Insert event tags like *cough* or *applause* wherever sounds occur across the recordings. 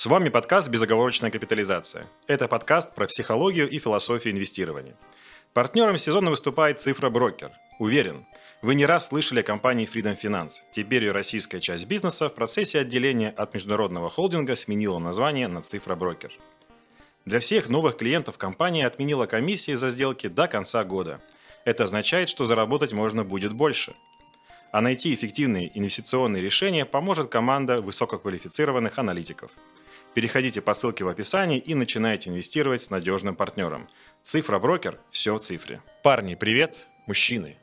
С вами подкаст «Безоговорочная капитализация». Это подкаст про психологию и философию инвестирования. Партнером сезона выступает «Цифра Брокер». Уверен, вы не раз слышали о компании Freedom Finance. Теперь ее российская часть бизнеса в процессе отделения от международного холдинга сменила название на «Цифра Брокер». Для всех новых клиентов компания отменила комиссии за сделки до конца года. Это означает, что заработать можно будет больше – а найти эффективные инвестиционные решения поможет команда высококвалифицированных аналитиков. Переходите по ссылке в описании и начинайте инвестировать с надежным партнером. Цифра брокер – все в цифре. Парни, привет. Мужчины,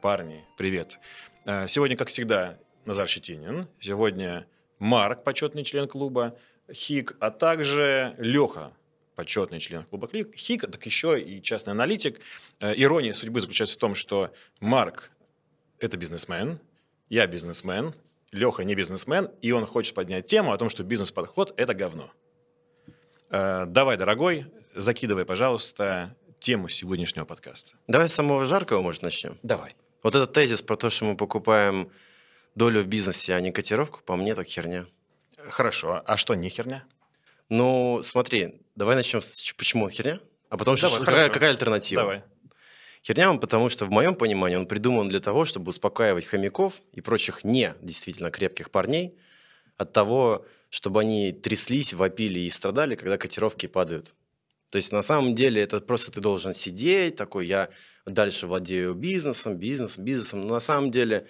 парни, привет. Э, сегодня, как всегда, Назар Щетинин. Сегодня Марк, почетный член клуба, Хик, а также Леха, почетный член клуба Хик, так еще и частный аналитик. Э, ирония судьбы заключается в том, что Марк – это бизнесмен, я бизнесмен, Леха не бизнесмен, и он хочет поднять тему о том, что бизнес-подход – это говно. Э, давай, дорогой, закидывай, пожалуйста, тему сегодняшнего подкаста. Давай с самого жаркого, может, начнем? Давай. Вот этот тезис про то, что мы покупаем долю в бизнесе, а не котировку, по мне, так херня. Хорошо. А что не херня? Ну, смотри, давай начнем с почему херня, а потом давай, какая, какая альтернатива. Давай. Херня он, потому что, в моем понимании, он придуман для того, чтобы успокаивать хомяков и прочих не действительно крепких парней от того, чтобы они тряслись, вопили и страдали, когда котировки падают. То есть на самом деле это просто ты должен сидеть, такой я дальше владею бизнесом, бизнесом, бизнесом. Но на самом деле,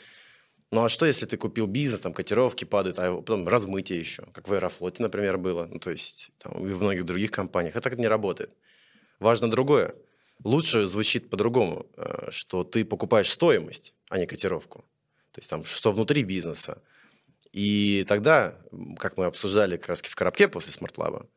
ну а что если ты купил бизнес, там котировки падают, а потом размытие еще, как в Аэрофлоте, например, было, ну то есть там, и в многих других компаниях. Это так не работает. Важно другое лучше звучит по-другому, э, что ты покупаешь стоимость, а не котировку. То есть там, что внутри бизнеса. И тогда, как мы обсуждали как раз в коробке после смартлаба,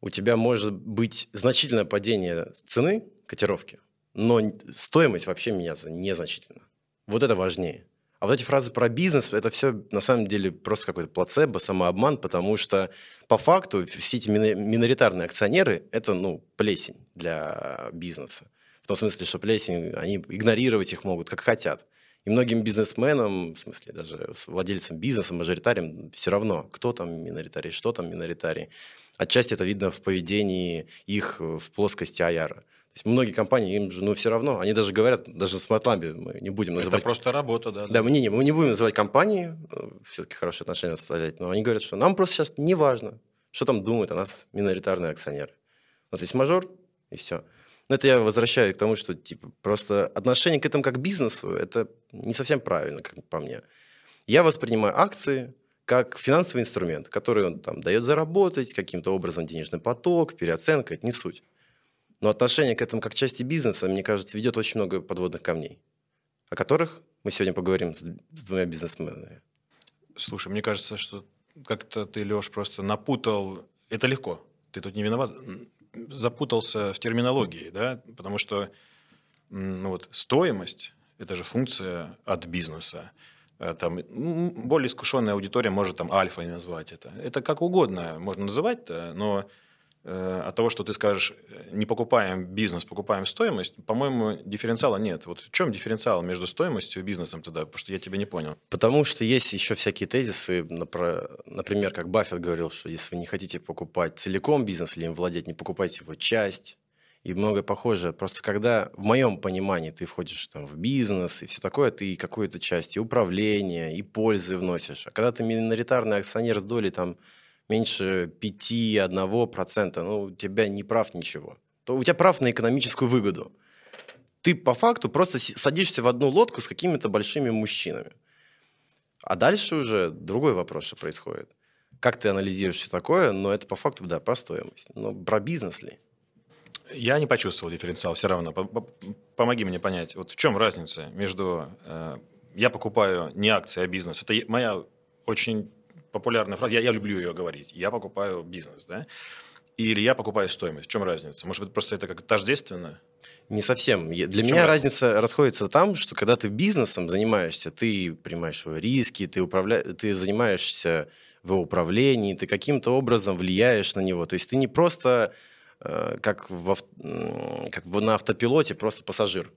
у тебя может быть значительное падение цены котировки, но стоимость вообще меняться незначительно. Вот это важнее. А вот эти фразы про бизнес, это все на самом деле просто какой-то плацебо, самообман, потому что по факту все эти миноритарные акционеры – это ну, плесень для бизнеса. В том смысле, что плесень, они игнорировать их могут, как хотят. И многим бизнесменам, в смысле даже владельцам бизнеса, мажоритариям, все равно, кто там миноритарий, что там миноритарий. Отчасти это видно в поведении их в плоскости Аяра есть многие компании, им же ну, все равно, они даже говорят, даже на SmartLab мы не будем называть... Это просто работа, да. Да, мы не, мы не будем называть компании, э, все-таки хорошие отношения оставлять, но они говорят, что нам просто сейчас не важно, что там думают о нас миноритарные акционеры. У нас есть мажор, и все. Но это я возвращаю к тому, что типа, просто отношение к этому как к бизнесу, это не совсем правильно, как по мне. Я воспринимаю акции как финансовый инструмент, который он там дает заработать, каким-то образом денежный поток, переоценка, это не суть. Но отношение к этому как части бизнеса, мне кажется, ведет очень много подводных камней, о которых мы сегодня поговорим с, с двумя бизнесменами. Слушай, мне кажется, что как-то ты, Леш, просто напутал... Это легко. Ты тут не виноват. Запутался в терминологии, да? Потому что ну вот, стоимость – это же функция от бизнеса. Э, там, более искушенная аудитория может там альфа назвать это. Это как угодно можно называть, но от того, что ты скажешь, не покупаем бизнес, покупаем стоимость, по-моему, дифференциала нет. Вот в чем дифференциал между стоимостью и бизнесом тогда? Потому что я тебя не понял. Потому что есть еще всякие тезисы, например, как Баффет говорил, что если вы не хотите покупать целиком бизнес или им владеть, не покупайте его часть и многое похожее. Просто когда, в моем понимании, ты входишь там, в бизнес и все такое, ты какую-то часть и управления, и пользы вносишь. А когда ты миноритарный акционер с долей там меньше 5-1%, ну, у тебя не прав ничего. То у тебя прав на экономическую выгоду. Ты по факту просто садишься в одну лодку с какими-то большими мужчинами. А дальше уже другой вопрос, что происходит. Как ты анализируешь все такое, но это по факту, да, про стоимость. Но про бизнес ли? Я не почувствовал дифференциал все равно. Помоги мне понять, вот в чем разница между... Э, я покупаю не акции, а бизнес. Это моя очень популярная фраза, я, я люблю ее говорить, я покупаю бизнес, да, или я покупаю стоимость. В чем разница? Может быть, просто это как тождественно? Не совсем. Для меня разница? разница расходится там, что когда ты бизнесом занимаешься, ты принимаешь риски, ты, управля... ты занимаешься в управлении, ты каким-то образом влияешь на него. То есть ты не просто э, как, в как на автопилоте, просто пассажир.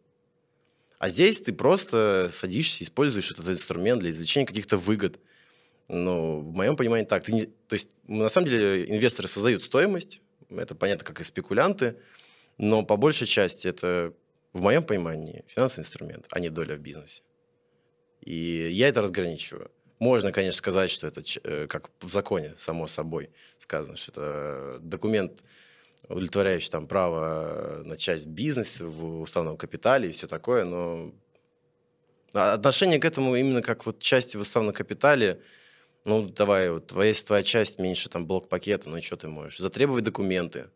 А здесь ты просто садишься, используешь этот инструмент для извлечения каких-то выгод – Ну, в моем понимании так. Ты не, то есть, на самом деле, инвесторы создают стоимость, это понятно, как и спекулянты, но по большей части это, в моем понимании, финансовый инструмент, а не доля в бизнесе. И я это разграничиваю. Можно, конечно, сказать, что это, э, как в законе, само собой сказано, что это документ, удовлетворяющий там право на часть бизнеса в уставном капитале и все такое, но отношение к этому именно как вот части в уставном капитале, ну, давай, вот, если твоя часть меньше там блок-пакета, ну и что ты можешь? Затребовать документы.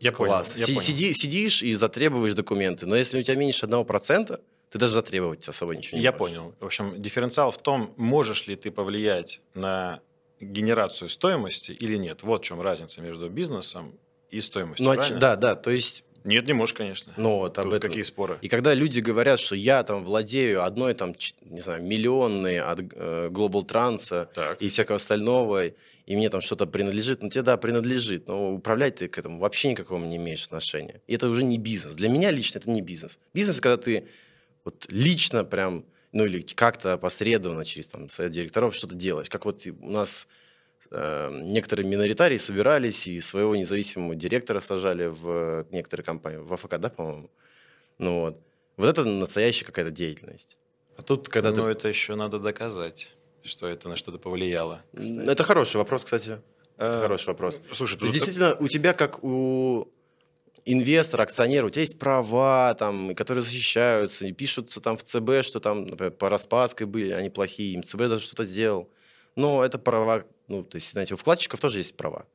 Я Класс. понял. Я Си- понял. Сиди, сидишь и затребуешь документы. Но если у тебя меньше 1%, ты даже затребовать особо ничего не Я можешь. понял. В общем, дифференциал в том, можешь ли ты повлиять на генерацию стоимости или нет. Вот в чем разница между бизнесом и стоимостью. Ну, правильно? да, да, то есть, Нет, не можешь, конечно. ну вот об Тут этом. какие споры? И когда люди говорят, что я там владею одной там, не знаю, миллионной от э, Global Trans Так. и всякого остального, и мне там что-то принадлежит, ну тебе да, принадлежит, но управлять ты к этому вообще никакого не имеешь отношения. И это уже не бизнес. Для меня лично это не бизнес. Бизнес, когда ты вот лично прям, ну или как-то опосредованно через там совет директоров что-то делаешь. Как вот у нас некоторые миноритарии собирались и своего независимого директора сажали в некоторые компании, в АФК, да, по-моему? Ну вот. Вот это настоящая какая-то деятельность. А тут, когда Но ты... это еще надо доказать, что это на что-то повлияло. Ну, Это хороший вопрос, ксати. Это Э, хороший вопрос. Слушай, тут- действительно, у тебя, как у инвестора, акционера, у тебя есть права, там, которые защищаются, и пишутся там в ЦБ, что там, например, по Распадской были, они плохие, им ЦБ даже что-то сделал. Но это права, ну, то есть, знаете, у вкладчиков тоже есть права.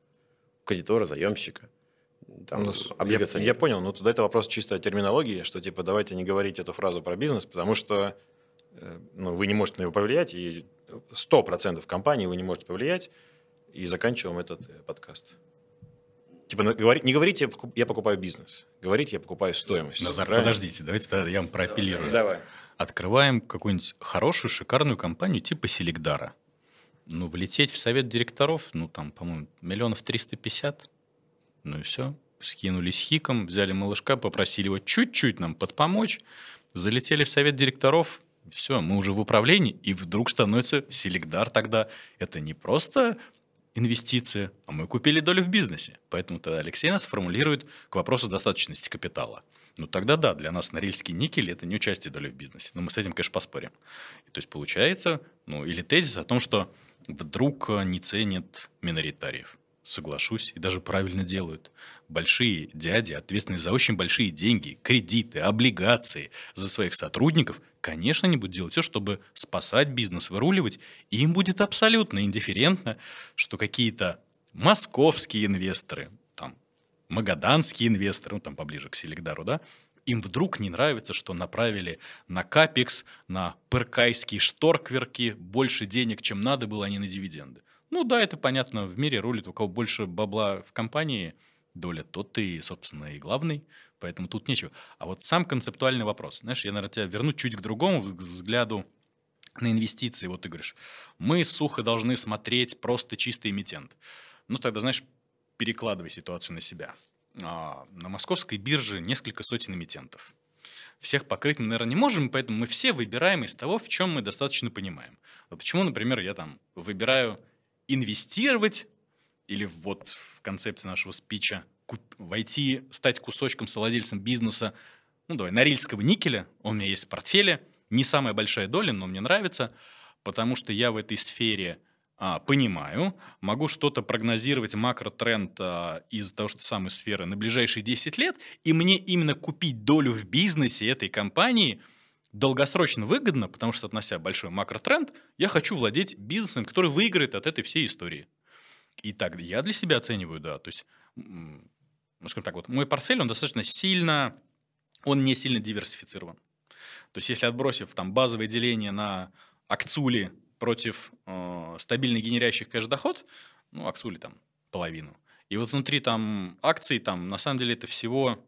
У кредитора, заемщика, там, Ну, я, я понял, но туда это вопрос чисто о терминологии, что типа давайте не говорить эту фразу про бизнес, потому что э, ну, вы не можете на него повлиять, и 100% компании вы не можете повлиять, и заканчиваем этот э, подкаст. Типа говори- не говорите, я покуп- я покупаю бизнес, говорите, я покупаю стоимость. Назар, Правильно? подождите, давайте тогда я вам проапеллирую. Давай. Открываем какую-нибудь хорошую, шикарную компанию типа Селегдара. Ну, влететь в совет директоров, ну, там, по-моему, миллионов 350. Ну и все. Скинулись хиком, взяли малышка, попросили его чуть-чуть нам подпомочь. Залетели в совет директоров. Все, мы уже в управлении, и вдруг становится Селегдар тогда. Это не просто инвестиция, а мы купили долю в бизнесе. Поэтому тогда Алексей нас формулирует к вопросу достаточности капитала. Ну тогда да, для нас Норильский никель это не участие доли в бизнесе. Но мы с этим, конечно, поспорим. То есть получается, ну или тезис о том, что вдруг э, не ценят миноритариев. Соглашусь, и даже правильно делают. Большие дяди, ответственные за очень большие деньги, кредиты, облигации за своих сотрудников, конечно, они будут делать все, чтобы спасать бизнес, выруливать. И им будет абсолютно индифферентно, что какие-то московские инвесторы, там, магаданские инвесторы, ну, там поближе к Селегдару, да, им вдруг не нравится, что направили на Капекс, на перкайские шторкверки больше денег, чем надо было, а не на дивиденды. Ну да, это понятно, в мире рулит, у кого больше бабла в компании доля, тот ты, собственно, и главный, поэтому тут нечего. А вот сам концептуальный вопрос, знаешь, я, наверное, тебя верну чуть к другому взгляду на инвестиции. Вот ты говоришь, мы сухо должны смотреть просто чистый эмитент. Ну тогда, знаешь, перекладывай ситуацию на себя. А, на московской бирже несколько сотен эмитентов. Всех покрыть мы, наверное, не можем, поэтому мы все выбираем из того, в чем мы достаточно понимаем. Вот почему, например, я там выбираю инвестировать или вот в концепции нашего спича войти, стать кусочком совладельцем бизнеса, ну давай, норильского никеля, он у меня есть в портфеле, не самая большая доля, но мне нравится, потому что я в этой сфере а, понимаю, могу что-то прогнозировать, макротренд а, из того, что самой сферы на ближайшие 10 лет, и мне именно купить долю в бизнесе этой компании долгосрочно выгодно, потому что, относя большой макротренд, я хочу владеть бизнесом, который выиграет от этой всей истории. И так я для себя оцениваю, да, то есть, ну, скажем так, вот мой портфель, он достаточно сильно, он не сильно диверсифицирован. То есть, если отбросив там базовое деление на акцули против э, стабильно генерящих кэш-доход, ну, акцули там половину. И вот внутри там акций, там, на самом деле, это всего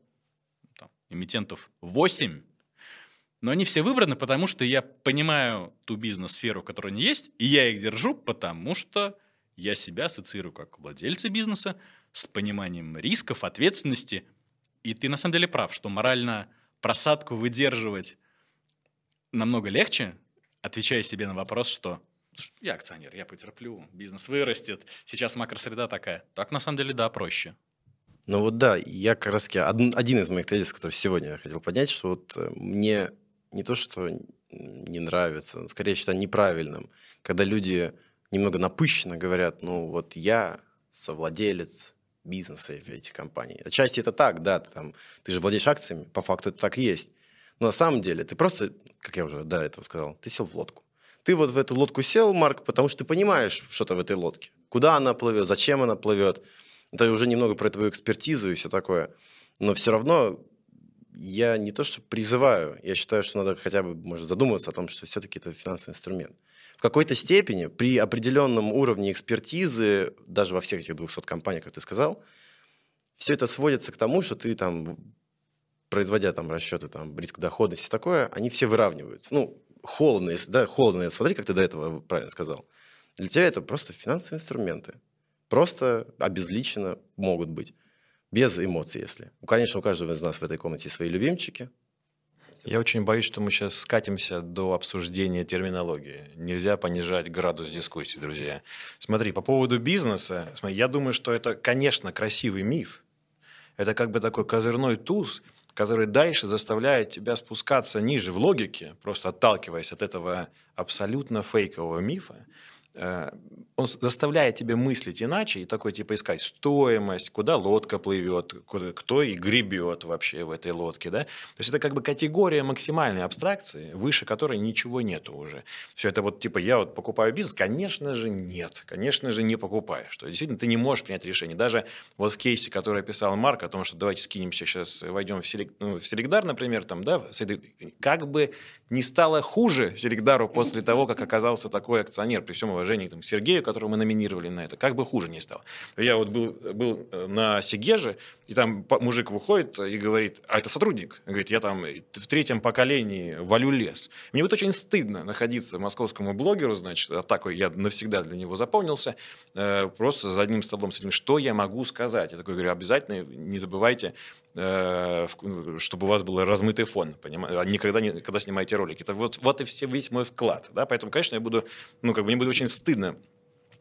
там, эмитентов 8, но они все выбраны, потому что я понимаю ту бизнес-сферу, которая у них есть, и я их держу, потому что я себя ассоциирую как владельца бизнеса с пониманием рисков, ответственности. И ты на самом деле прав, что морально просадку выдерживать намного легче, отвечая себе на вопрос, что Я акционер, я потерплю, бизнес вырастет, сейчас макросреда такая. Так, на самом деле, да, проще. Ну вот да, я как раз один из моих тезисов, который сегодня я хотел поднять, что вот э, мне не то, что не нравится, скорее считаю неправильным, когда люди немного напыщенно говорят, ну вот я совладелец бизнеса этих компаний. Отчасти это так, да, ты, там, ты же владеешь акциями, по факту это так и есть. Но на самом деле ты просто, как я уже до этого сказал, ты сел в лодку. Ты вот в эту лодку сел, Марк, потому что ты понимаешь что-то в этой лодке. Куда она плывет, зачем она плывет. Это уже немного про твою экспертизу и все такое. Но все равно я не то что призываю, я считаю, что надо хотя бы, может, задуматься о том, что все-таки это финансовый инструмент. В какой-то степени при определенном уровне экспертизы, даже во всех этих 200 компаниях, как ты сказал, все это сводится к тому, что ты там, производя там расчеты, там, риск доходности и такое, они все выравниваются. Ну, холодно, да, холодно, смотри, как ты до этого правильно сказал. Для тебя это просто финансовые инструменты. Просто обезличенно могут быть. Без эмоций, если. Ну, конечно, у каждого из нас в этой комнате свои любимчики. Я очень боюсь, что мы сейчас скатимся до обсуждения терминологии. Нельзя понижать градус дискуссии, друзья. Смотри, по поводу бизнеса, смотри, я думаю, что это, конечно, красивый миф. Это как бы такой козырной туз, который дальше заставляет тебя спускаться ниже в логике, просто отталкиваясь от этого абсолютно фейкового мифа, он заставляет тебя мыслить иначе и такой типа искать стоимость, куда лодка плывет, куда, кто и гребет вообще в этой лодке, да. То есть это как бы категория максимальной абстракции, выше которой ничего нету уже. Все это вот типа я вот покупаю бизнес, конечно же нет, конечно же не покупаешь. То есть действительно ты не можешь принять решение. Даже вот в кейсе, который описал Марк о том, что давайте скинемся сейчас, войдем в, селек, ну, в Селегдар, например, там, да, как бы не стало хуже Селегдару после того, как оказался такой акционер, при всем уважении там, к Сергею, которого мы номинировали на это, как бы хуже не стало. Я вот был, был э, на Сигеже, и там мужик выходит и говорит, а это сотрудник? Говорит, я там в третьем поколении валю лес. Мне вот очень стыдно находиться московскому блогеру, значит, а такой я навсегда для него запомнился, э, просто за одним столом с этим, что я могу сказать? Я такой говорю, обязательно не забывайте Э, чтобы у вас был размытый фон, понимаете, а никогда не, когда снимаете ролики. Это вот, вот и все, весь мой вклад, да, поэтому, конечно, я буду, ну, как бы мне будет очень стыдно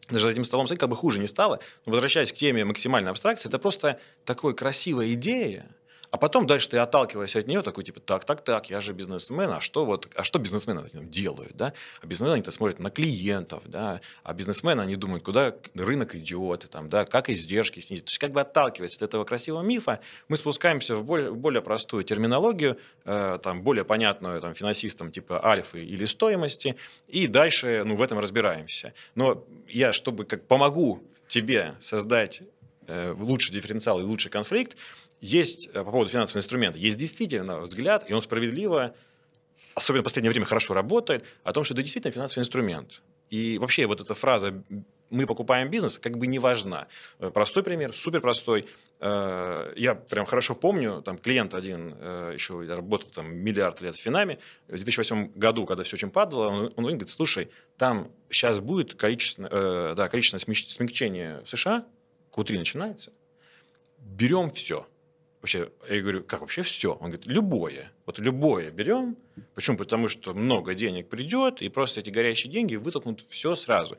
даже за этим столом как бы хуже не стало. Но возвращаясь к теме максимальной абстракции, это просто такая красивая идея, а потом дальше ты отталкиваясь от нее, такой типа, так, так, так, я же бизнесмен, а что вот, а что бизнесмены делают, да? А бизнесмены они-то смотрят на клиентов, да, а бизнесмены они думают, куда рынок идет, там, да, как издержки снизить. То есть как бы отталкиваясь от этого красивого мифа, мы спускаемся в более, более простую терминологию, э, там, более понятную там, финансистам типа альфы или стоимости, и дальше, ну, в этом разбираемся. Но я, чтобы как помогу тебе создать э, лучший дифференциал и лучший конфликт, есть э, по поводу финансового инструмента, есть действительно взгляд, и он справедливо, особенно в последнее время хорошо работает, о том, что это действительно финансовый инструмент. И вообще вот эта фраза «мы покупаем бизнес» как бы не важна. Э, простой пример, супер простой. Э, я прям хорошо помню, там клиент один еще работал там миллиард лет в Финаме, в 2008 году, когда все очень падало, он, он говорит, слушай, там сейчас будет количество, да, количественное смягчение в США, Q3 начинается, берем все – вообще, я говорю, как вообще все? Он говорит, любое. Вот любое берем. Почему? Потому что много денег придет, и просто эти горящие деньги вытолкнут все сразу.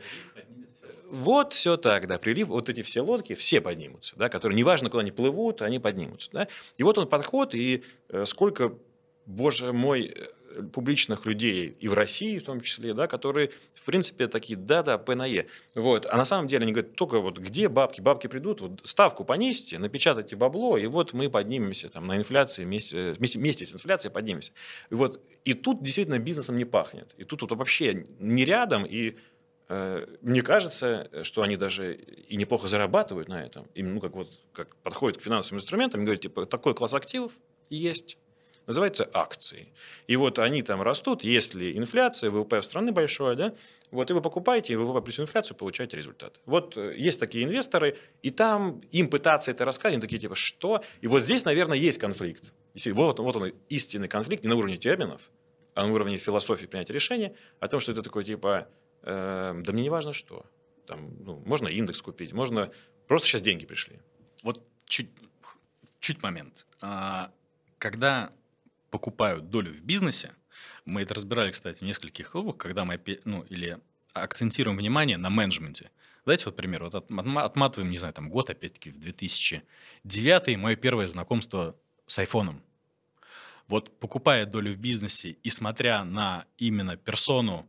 Вот все так, да, прилив, вот эти все лодки, все поднимутся, да, которые, неважно, куда они плывут, они поднимутся, да. И вот он подход, и э, сколько, боже мой, публичных людей и в России в том числе, да, которые, в принципе, такие, да-да, П на Е. Вот. А на самом деле они говорят, только вот где бабки? Бабки придут, вот ставку понизьте, напечатайте бабло, и вот мы поднимемся там, на инфляции, вместе, вместе, вместе с инфляцией поднимемся. И, вот, и тут действительно бизнесом не пахнет. И тут вот вообще не рядом, и э, мне кажется, что они даже и неплохо зарабатывают на этом. Именно, ну, как вот как подходят к финансовым инструментам и говорят, типа, такой класс активов есть, называется акции. И вот они там растут, если инфляция, ВВП страны большое, да, вот, и вы покупаете, и ВВП плюс инфляцию получаете результат. Вот э, есть такие инвесторы, и там им пытаться это рассказать, они такие типа, что? И вот здесь, наверное, есть конфликт. Вот, вот он, истинный конфликт не на уровне терминов, а на уровне философии принятия решения, о том, что это такое типа, э, да мне не важно что. Там, ну, можно индекс купить, можно... Просто сейчас деньги пришли. Вот чуть, чуть момент. А, когда покупают долю в бизнесе, мы это разбирали, кстати, в нескольких клубах, когда мы, ну, или акцентируем внимание на менеджменте. Дайте вот пример. Вот отматываем, не знаю, там год, опять-таки, в 2009 мое первое знакомство с айфоном. Вот покупая долю в бизнесе и смотря на именно персону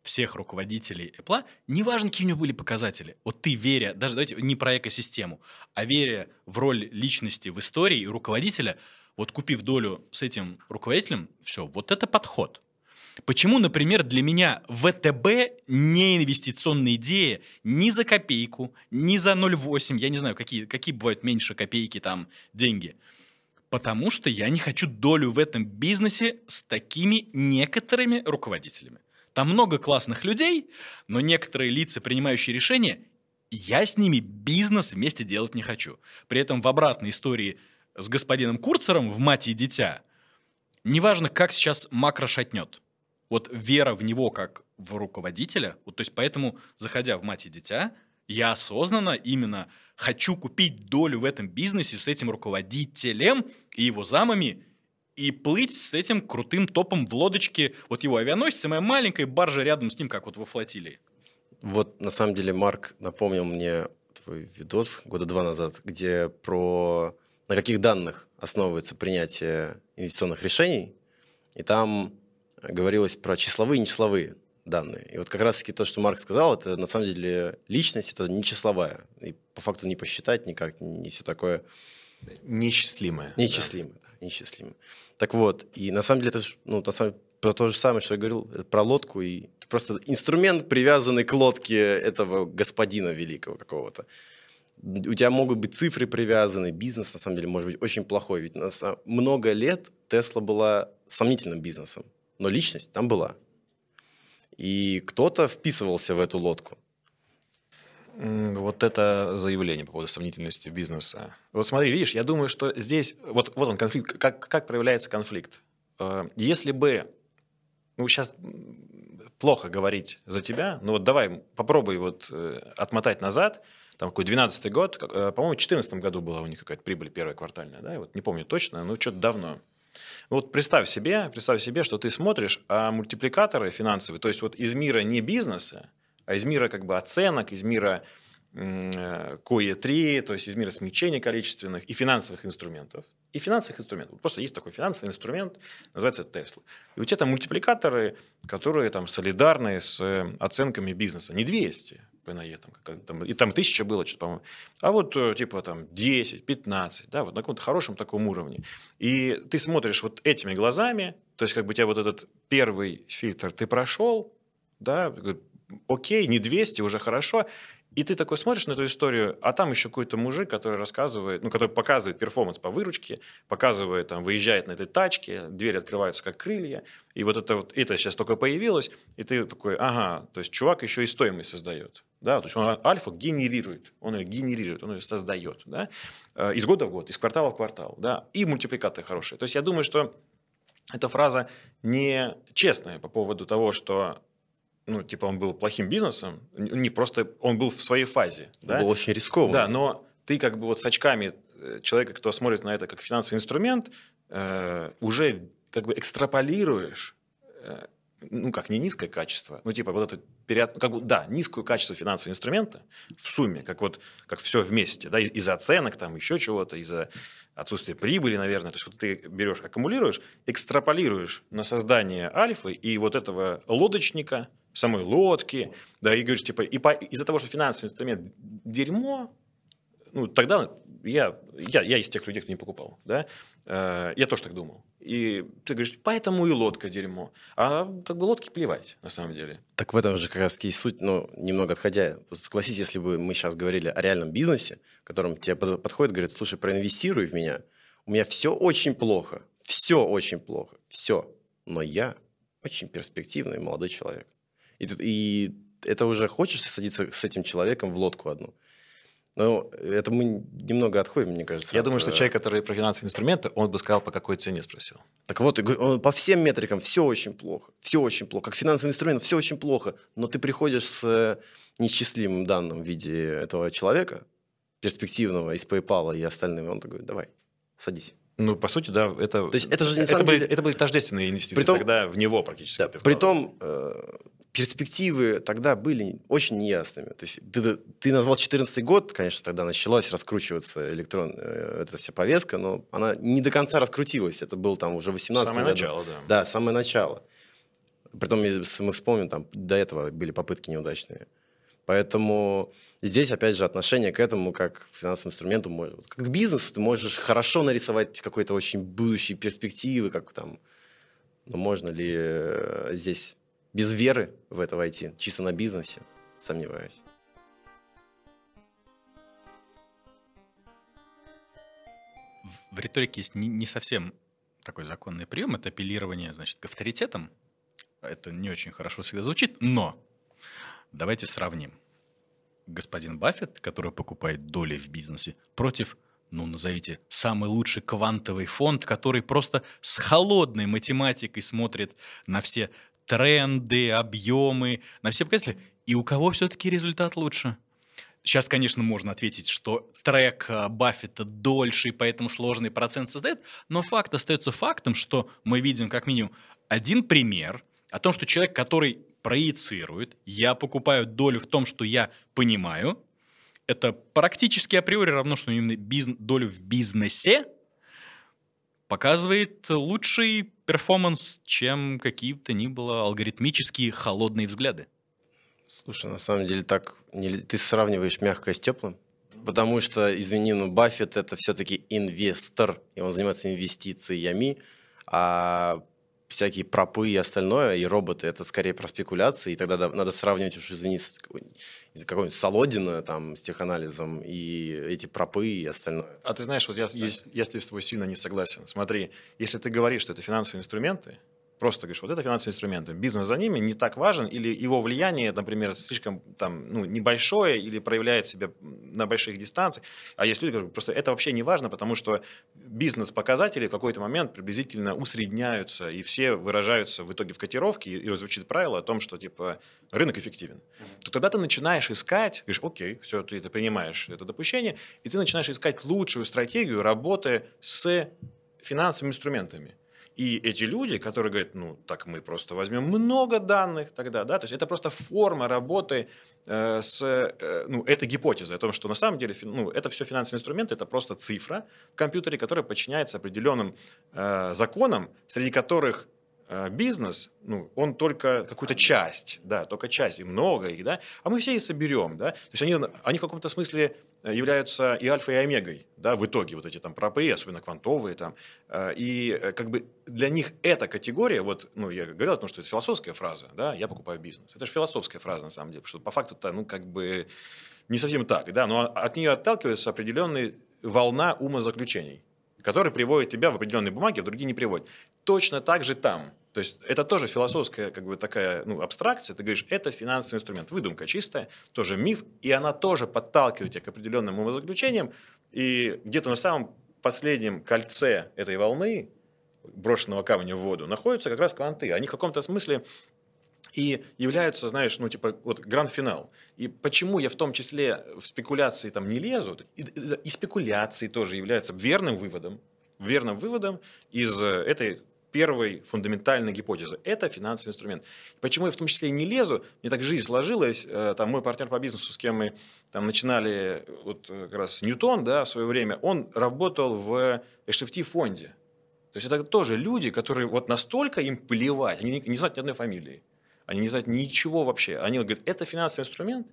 всех руководителей Apple, неважно, какие у него были показатели. Вот ты веря, даже давайте не про экосистему, а веря в роль личности в истории и руководителя, вот купив долю с этим руководителем, все, вот это подход. Почему, например, для меня ВТБ не инвестиционная идея ни за копейку, ни за 0,8, я не знаю, какие, какие бывают меньше копейки там деньги. Потому что я не хочу долю в этом бизнесе с такими некоторыми руководителями. Там много классных людей, но некоторые лица, принимающие решения, я с ними бизнес вместе делать не хочу. При этом в обратной истории с господином Курцером в «Мать и дитя» неважно, как сейчас макро шатнет. Вот вера в него как в руководителя, вот, то есть поэтому, заходя в «Мать и дитя», я осознанно именно хочу купить долю в этом бизнесе с этим руководителем и его замами и плыть с этим крутым топом в лодочке. Вот его авианосец, моя маленькая баржа рядом с ним, как вот во флотилии. Вот на самом деле Марк напомнил мне твой видос года два назад, где про на каких данных основывается принятие инвестиционных решений. И там говорилось про числовые и нечисловые данные. И вот как раз-таки то, что Марк сказал, это на самом деле личность, это не числовая. И по факту не посчитать никак, не все такое. Нечислимое. Нечислимое, да, да нечислимое. Так вот, и на самом деле это ну, на самом, про то же самое, что я говорил, про лодку, и просто инструмент, привязанный к лодке этого господина великого какого-то. У тебя могут быть цифры привязаны, бизнес, на самом деле, может быть очень плохой. Ведь на много лет Тесла была сомнительным бизнесом, но личность там была. И кто-то вписывался в эту лодку. Вот это заявление по поводу сомнительности бизнеса. Вот смотри, видишь, я думаю, что здесь, вот, вот он конфликт, как, как проявляется конфликт. Э, если бы, ну сейчас плохо говорить за тебя, но вот давай попробуй вот э, отмотать назад, там какой 12 год, э, по-моему, в 2014 году была у них какая-то прибыль первая квартальная, да, вот не помню точно, но что-то давно. Вот представь себе, представь себе, что ты смотришь, а мультипликаторы финансовые, то есть вот из мира не бизнеса, а из мира как бы оценок, из мира КОЕ-3, то есть из мира смягчения количественных и финансовых инструментов. И финансовых инструментов. Просто есть такой финансовый инструмент, называется Tesla. И у тебя там мультипликаторы, которые там солидарны с э, оценками бизнеса. Не 200 ПНЕ, там, там, и там 1000 было что-то, по-моему. А вот э, типа там 10, 15, да, вот на каком-то хорошем таком уровне. И ты смотришь вот этими глазами, то есть как бы у тебя вот этот первый фильтр ты прошел, да, окей, не 200, уже хорошо. И ты такой смотришь на эту историю, а там еще какой-то мужик, который рассказывает, ну, который показывает перформанс по выручке, показывает, там, выезжает на этой тачке, двери открываются как крылья, и вот это вот, это сейчас только появилось, и ты такой, ага, то есть чувак еще и стоимость создает, да, то есть он альфа генерирует, он ее генерирует, он ее создает, да, э, из года в год, из квартала в квартал, да, и мультипликаторы хорошие. То есть я думаю, что эта фраза не честная по поводу того, что ну, типа, он был плохим бизнесом, не просто, он был в своей фазе. Да? Был очень рискованный. Да, но ты как бы вот с очками э, человека, кто смотрит на это как финансовый инструмент, э, уже как бы экстраполируешь, э, ну, как не низкое качество, ну, типа вот это период, как бы, да, низкое качество финансового инструмента в сумме, как вот, как все вместе, да, из-за оценок, там, еще чего-то, из-за отсутствия прибыли, наверное, то есть вот ты берешь, аккумулируешь, экстраполируешь на создание альфы и вот этого лодочника – самой лодки, да, и говоришь, типа, и по, из-за того, что финансовый инструмент дерьмо, ну, тогда я, я, я из тех людей, кто не покупал, да, э, я тоже так думал. И ты говоришь, поэтому и лодка дерьмо. А как бы лодки плевать, на самом деле. Так в этом же как раз и суть, ну, немного отходя. Согласись, если бы мы сейчас говорили о реальном бизнесе, в котором тебе подходит, говорит, слушай, проинвестируй в меня. У меня все очень плохо, все очень плохо, все. Но я очень перспективный молодой человек. И, и это уже хочешь садиться с этим человеком в лодку одну. Но это мы немного отходим, мне кажется. Я от... думаю, что э, человек, который про финансовые инструменты, он бы сказал, по какой цене спросил. Так вот, по всем метрикам все очень плохо. Все очень плохо. Как финансовый инструмент, все очень плохо. Но ты приходишь с э, неисчислимым данным в виде этого человека, перспективного из PayPal и остальными, он такой, давай, садись. Ну, по сути, да, это... То есть это же не это, были, деле... это были тождественные инвестиции Притом, тогда в него практически. Да, притом, э, перспективы тогда были очень неясными. То есть ты, ты назвал 2014 год, конечно, тогда началась раскручиваться электрон, э, эта вся повестка, но она не до конца раскрутилась. Это был там уже 18 Самое году. начало, да. Да, самое начало. Притом, если мы вспомним, там до этого были попытки неудачные. Поэтому здесь, опять же, отношение к этому как к финансовому инструменту, как к бизнесу, ты можешь хорошо нарисовать какой-то очень будущие перспективы, как там, но можно ли э, здесь без веры в это войти, чисто на бизнесе, сомневаюсь. В риторике есть не, совсем такой законный прием, это апеллирование, значит, к авторитетам. Это не очень хорошо всегда звучит, но давайте сравним. Господин Баффет, который покупает доли в бизнесе, против, ну, назовите, самый лучший квантовый фонд, который просто с холодной математикой смотрит на все тренды, объемы, на все показатели. И у кого все-таки результат лучше? Сейчас, конечно, можно ответить, что трек а, Баффета дольше, и поэтому сложный процент создает, но факт остается фактом, что мы видим как минимум один пример о том, что человек, который проецирует, я покупаю долю в том, что я понимаю, это практически априори равно, что именно бизнес, долю в бизнесе показывает лучший перформанс, чем какие-то ни было алгоритмические холодные взгляды. Слушай, на самом деле так не, ты сравниваешь мягкое с теплым, потому что, извини, но Баффет это все-таки инвестор, и он занимается инвестициями, а всякие пропы и остальное, и роботы, это скорее про спекуляции, и тогда надо сравнивать уж, извини, с какой-нибудь Солодина там с теханализом, и эти пропы и остальное. А ты знаешь, вот я, я, я с тобой сильно не согласен. Смотри, если ты говоришь, что это финансовые инструменты, просто говоришь, вот это финансовые инструменты, бизнес за ними не так важен, или его влияние, например, слишком там, ну, небольшое, или проявляет себя на больших дистанциях. А есть люди, которые просто это вообще не важно, потому что бизнес-показатели в какой-то момент приблизительно усредняются, и все выражаются в итоге в котировке, и, и звучит правило о том, что типа рынок эффективен. Mm-hmm. То тогда ты начинаешь искать, говоришь, окей, все, ты это принимаешь, это допущение, и ты начинаешь искать лучшую стратегию работы с финансовыми инструментами. И эти люди, которые говорят, ну, так мы просто возьмем много данных тогда, да, то есть это просто форма работы э, с, э, ну, этой гипотезой о том, что на самом деле, ну, это все финансовые инструменты, это просто цифра в компьютере, которая подчиняется определенным э, законам, среди которых бизнес, ну, он только какую-то часть, да, только часть, и много их, да, а мы все и соберем, да, то есть они, они в каком-то смысле являются и альфой, и омегой, да, в итоге вот эти там пропы, особенно квантовые там, э, и э, как бы для них эта категория, вот, ну, я говорил о том, что это философская фраза, да, я покупаю бизнес, это же философская фраза на самом деле, потому что по факту-то, ну, как бы не совсем так, да, но от нее отталкивается определенная волна умозаключений, которые приводят тебя в определенные бумаги, а в другие не приводят. Точно так же там – то есть это тоже философская как бы такая ну, абстракция. Ты говоришь, это финансовый инструмент, выдумка чистая, тоже миф, и она тоже подталкивает тебя к определенным умозаключениям. И где-то на самом последнем кольце этой волны, брошенного камня в воду, находятся как раз кванты. Они в каком-то смысле и являются, знаешь, ну, типа, вот гранд-финал. И почему я в том числе в спекуляции там не лезу, и, и спекуляции тоже являются верным выводом, верным выводом из этой первой фундаментальной гипотезы. Это финансовый инструмент. Почему я в том числе и не лезу? Мне так жизнь сложилась. Э, там мой партнер по бизнесу, с кем мы там начинали, вот э, как раз Ньютон, да, в свое время, он работал в HFT фонде. То есть это тоже люди, которые вот настолько им плевать, они не знают ни одной фамилии. Они не знают ничего вообще. Они говорят, это финансовый инструмент.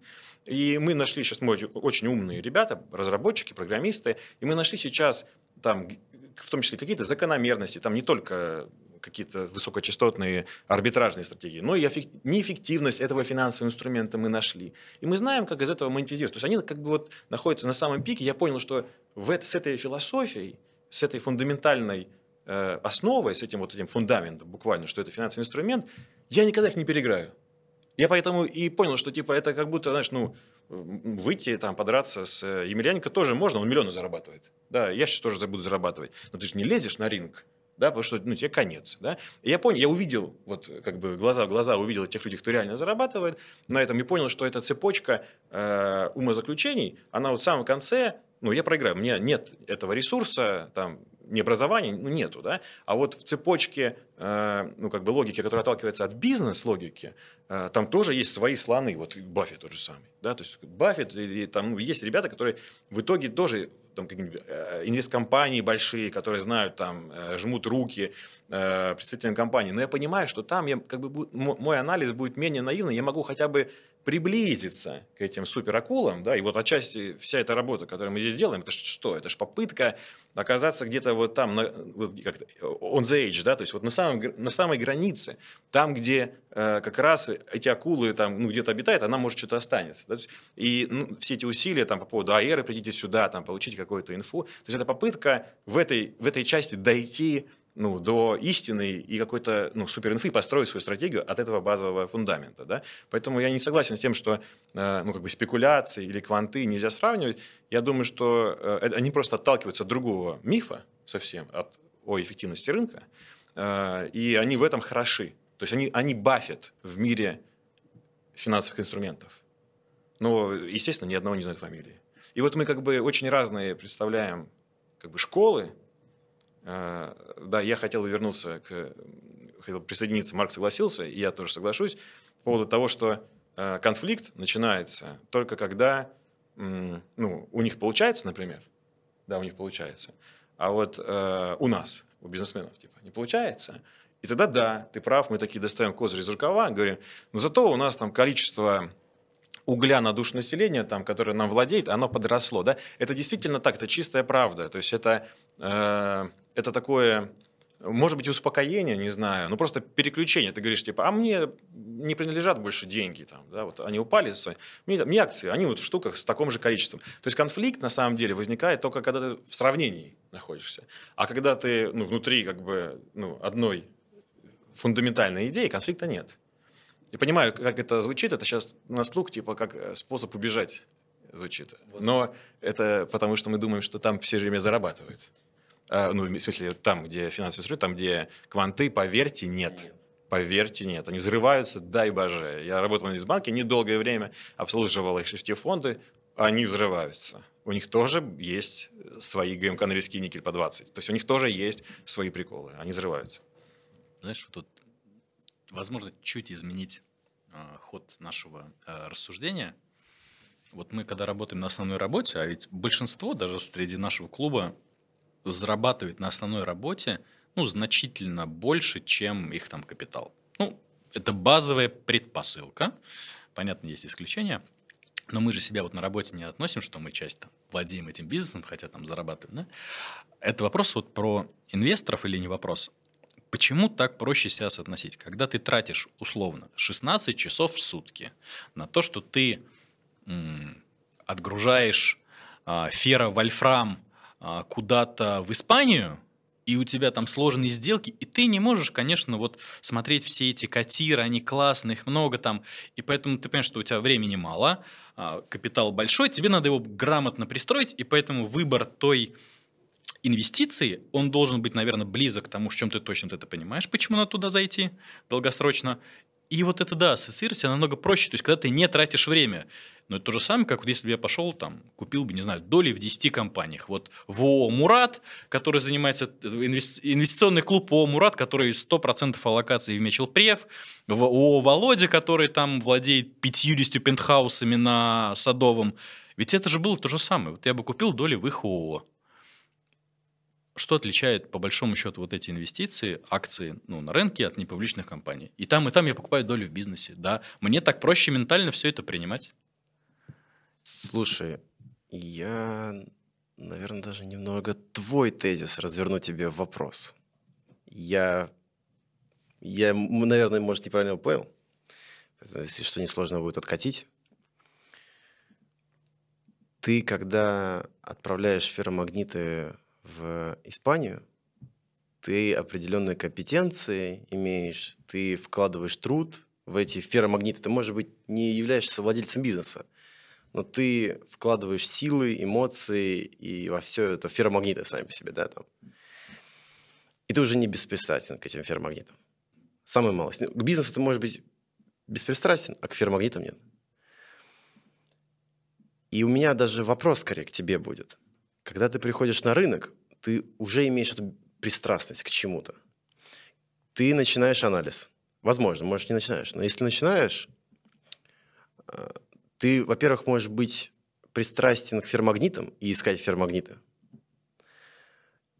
И мы нашли, сейчас мы очень умные ребята, разработчики, программисты, и мы нашли сейчас там в том числе какие-то закономерности, там не только какие-то высокочастотные арбитражные стратегии, но и неэффективность этого финансового инструмента мы нашли. И мы знаем, как из этого монетизировать. То есть они как бы вот находятся на самом пике. Я понял, что в это, с этой философией, с этой фундаментальной э, основой, с этим вот этим фундаментом буквально, что это финансовый инструмент, я никогда их не переиграю. Я поэтому и понял, что типа это как будто, знаешь, ну, выйти там подраться с э, Емельяненко тоже можно, он миллионы зарабатывает. Да, я сейчас тоже буду зарабатывать. Но ты же не лезешь на ринг, да, потому что ну, тебе конец. Да? И я понял, я увидел, вот как бы глаза в глаза увидел тех людей, кто реально зарабатывает на этом, и понял, что эта цепочка э, умозаключений, она вот в самом конце, ну, я проиграю, у меня нет этого ресурса, там, не образования, ну, нету, да, а вот в цепочке, э, ну, как бы логики, которая отталкивается от бизнес-логики, э, там тоже есть свои слоны, вот Баффет тот же самый, да, то есть Баффет, или там ну, есть ребята, которые в итоге тоже там какие-нибудь э, инвесткомпании большие, которые знают, там, э, жмут руки э, представителям компании, но я понимаю, что там я, как бы, мой анализ будет менее наивный, я могу хотя бы приблизиться к этим суперакулам, да, и вот отчасти вся эта работа, которую мы здесь делаем, это что? Это же попытка оказаться где-то вот там, на, вот как on the edge, да, то есть вот на, самом, на самой границе, там, где э, как раз эти акулы там, ну, где-то обитают, она может что-то останется. Да? И ну, все эти усилия там, по поводу аэры, придите сюда, там, получите какую-то инфу, то есть это попытка в этой, в этой части дойти ну, до истины и какой-то ну, суперинфы построить свою стратегию от этого базового фундамента. Да? Поэтому я не согласен с тем, что э, ну, как бы спекуляции или кванты нельзя сравнивать. Я думаю, что э, они просто отталкиваются от другого мифа совсем, от, о эффективности рынка, э, и они в этом хороши. То есть они, они бафят в мире финансовых инструментов. Но, естественно, ни одного не знают фамилии. И вот мы как бы очень разные представляем как бы школы, Э, да, я хотел вернуться к... Хотел присоединиться, Марк согласился, и я тоже соглашусь, по поводу того, что э, конфликт начинается только когда ну, у них получается, например, да, у них получается, а вот э, у нас, у бизнесменов, типа, не получается, и тогда да, ты прав, мы такие достаем козырь из рукава, говорим, но зато у нас там количество угля на душу населения, там, которое нам владеет, оно подросло. Да? Это действительно так, это чистая правда. То есть это э, это такое, может быть, успокоение, не знаю, ну просто переключение. Ты говоришь, типа, а мне не принадлежат больше деньги, там, да, вот они упали, мне, мне акции, они вот в штуках с таким же количеством. То есть конфликт на самом деле возникает только когда ты в сравнении находишься. А когда ты ну, внутри как бы ну, одной фундаментальной идеи, конфликта нет. Я понимаю, как это звучит, это сейчас на слух, типа, как э, способ убежать звучит. Но это потому, что мы думаем, что там все время зарабатывают. А, ну, в смысле, там, где финансовый инструмент, там, где кванты, поверьте, нет. нет. Поверьте, нет. Они взрываются, дай боже. Я работал в банке недолгое время, обслуживал их фонды, они взрываются. У них тоже есть свои ГМК на риски никель по 20. То есть у них тоже есть свои приколы. Они взрываются. Знаешь, вот тут возможно чуть изменить э, ход нашего э, рассуждения. Вот мы, когда работаем на основной работе, а ведь большинство даже среди нашего клуба зарабатывает на основной работе ну, значительно больше, чем их там капитал. Ну, это базовая предпосылка. Понятно, есть исключения. Но мы же себя вот на работе не относим, что мы часть там, владеем этим бизнесом, хотя там зарабатываем. Да? Это вопрос вот про инвесторов или не вопрос? Почему так проще себя соотносить? Когда ты тратишь условно 16 часов в сутки на то, что ты м, отгружаешь а, ферро-вольфрам а, куда-то в Испанию, и у тебя там сложные сделки, и ты не можешь, конечно, вот смотреть все эти котиры, они классные, их много там, и поэтому ты понимаешь, что у тебя времени мало, а, капитал большой, тебе надо его грамотно пристроить, и поэтому выбор той инвестиции, он должен быть, наверное, близок к тому, в чем ты точно это понимаешь, почему надо туда зайти долгосрочно, и вот это, да, ассоциировать намного проще. То есть, когда ты не тратишь время. Но это то же самое, как вот если бы я пошел, там, купил бы, не знаю, доли в 10 компаниях. Вот в ООО «Мурат», который занимается, инвестиционный клуб ООО «Мурат», который 100% аллокации в Мечелпрев, в ООО «Володя», который там владеет 50 пентхаусами на Садовом. Ведь это же было то же самое. Вот я бы купил доли в их ООО что отличает, по большому счету, вот эти инвестиции, акции ну, на рынке от непубличных компаний? И там, и там я покупаю долю в бизнесе, да. Мне так проще ментально все это принимать. Слушай, я, наверное, даже немного твой тезис разверну тебе в вопрос. Я, я, наверное, может, неправильно понял. Если что несложно будет откатить. Ты, когда отправляешь ферромагниты в Испанию, ты определенные компетенции имеешь, ты вкладываешь труд в эти ферромагниты. Ты, может быть, не являешься владельцем бизнеса, но ты вкладываешь силы, эмоции и во все это ферромагниты сами по себе, да, там. И ты уже не беспристрастен к этим ферромагнитам. Самое малость. Ну, к бизнесу ты можешь быть беспристрастен, а к ферромагнитам нет. И у меня даже вопрос скорее к тебе будет – когда ты приходишь на рынок, ты уже имеешь эту пристрастность к чему-то. Ты начинаешь анализ. Возможно, может, не начинаешь. Но если начинаешь, э, ты, во-первых, можешь быть пристрастен к фермагнитам и искать фермагниты.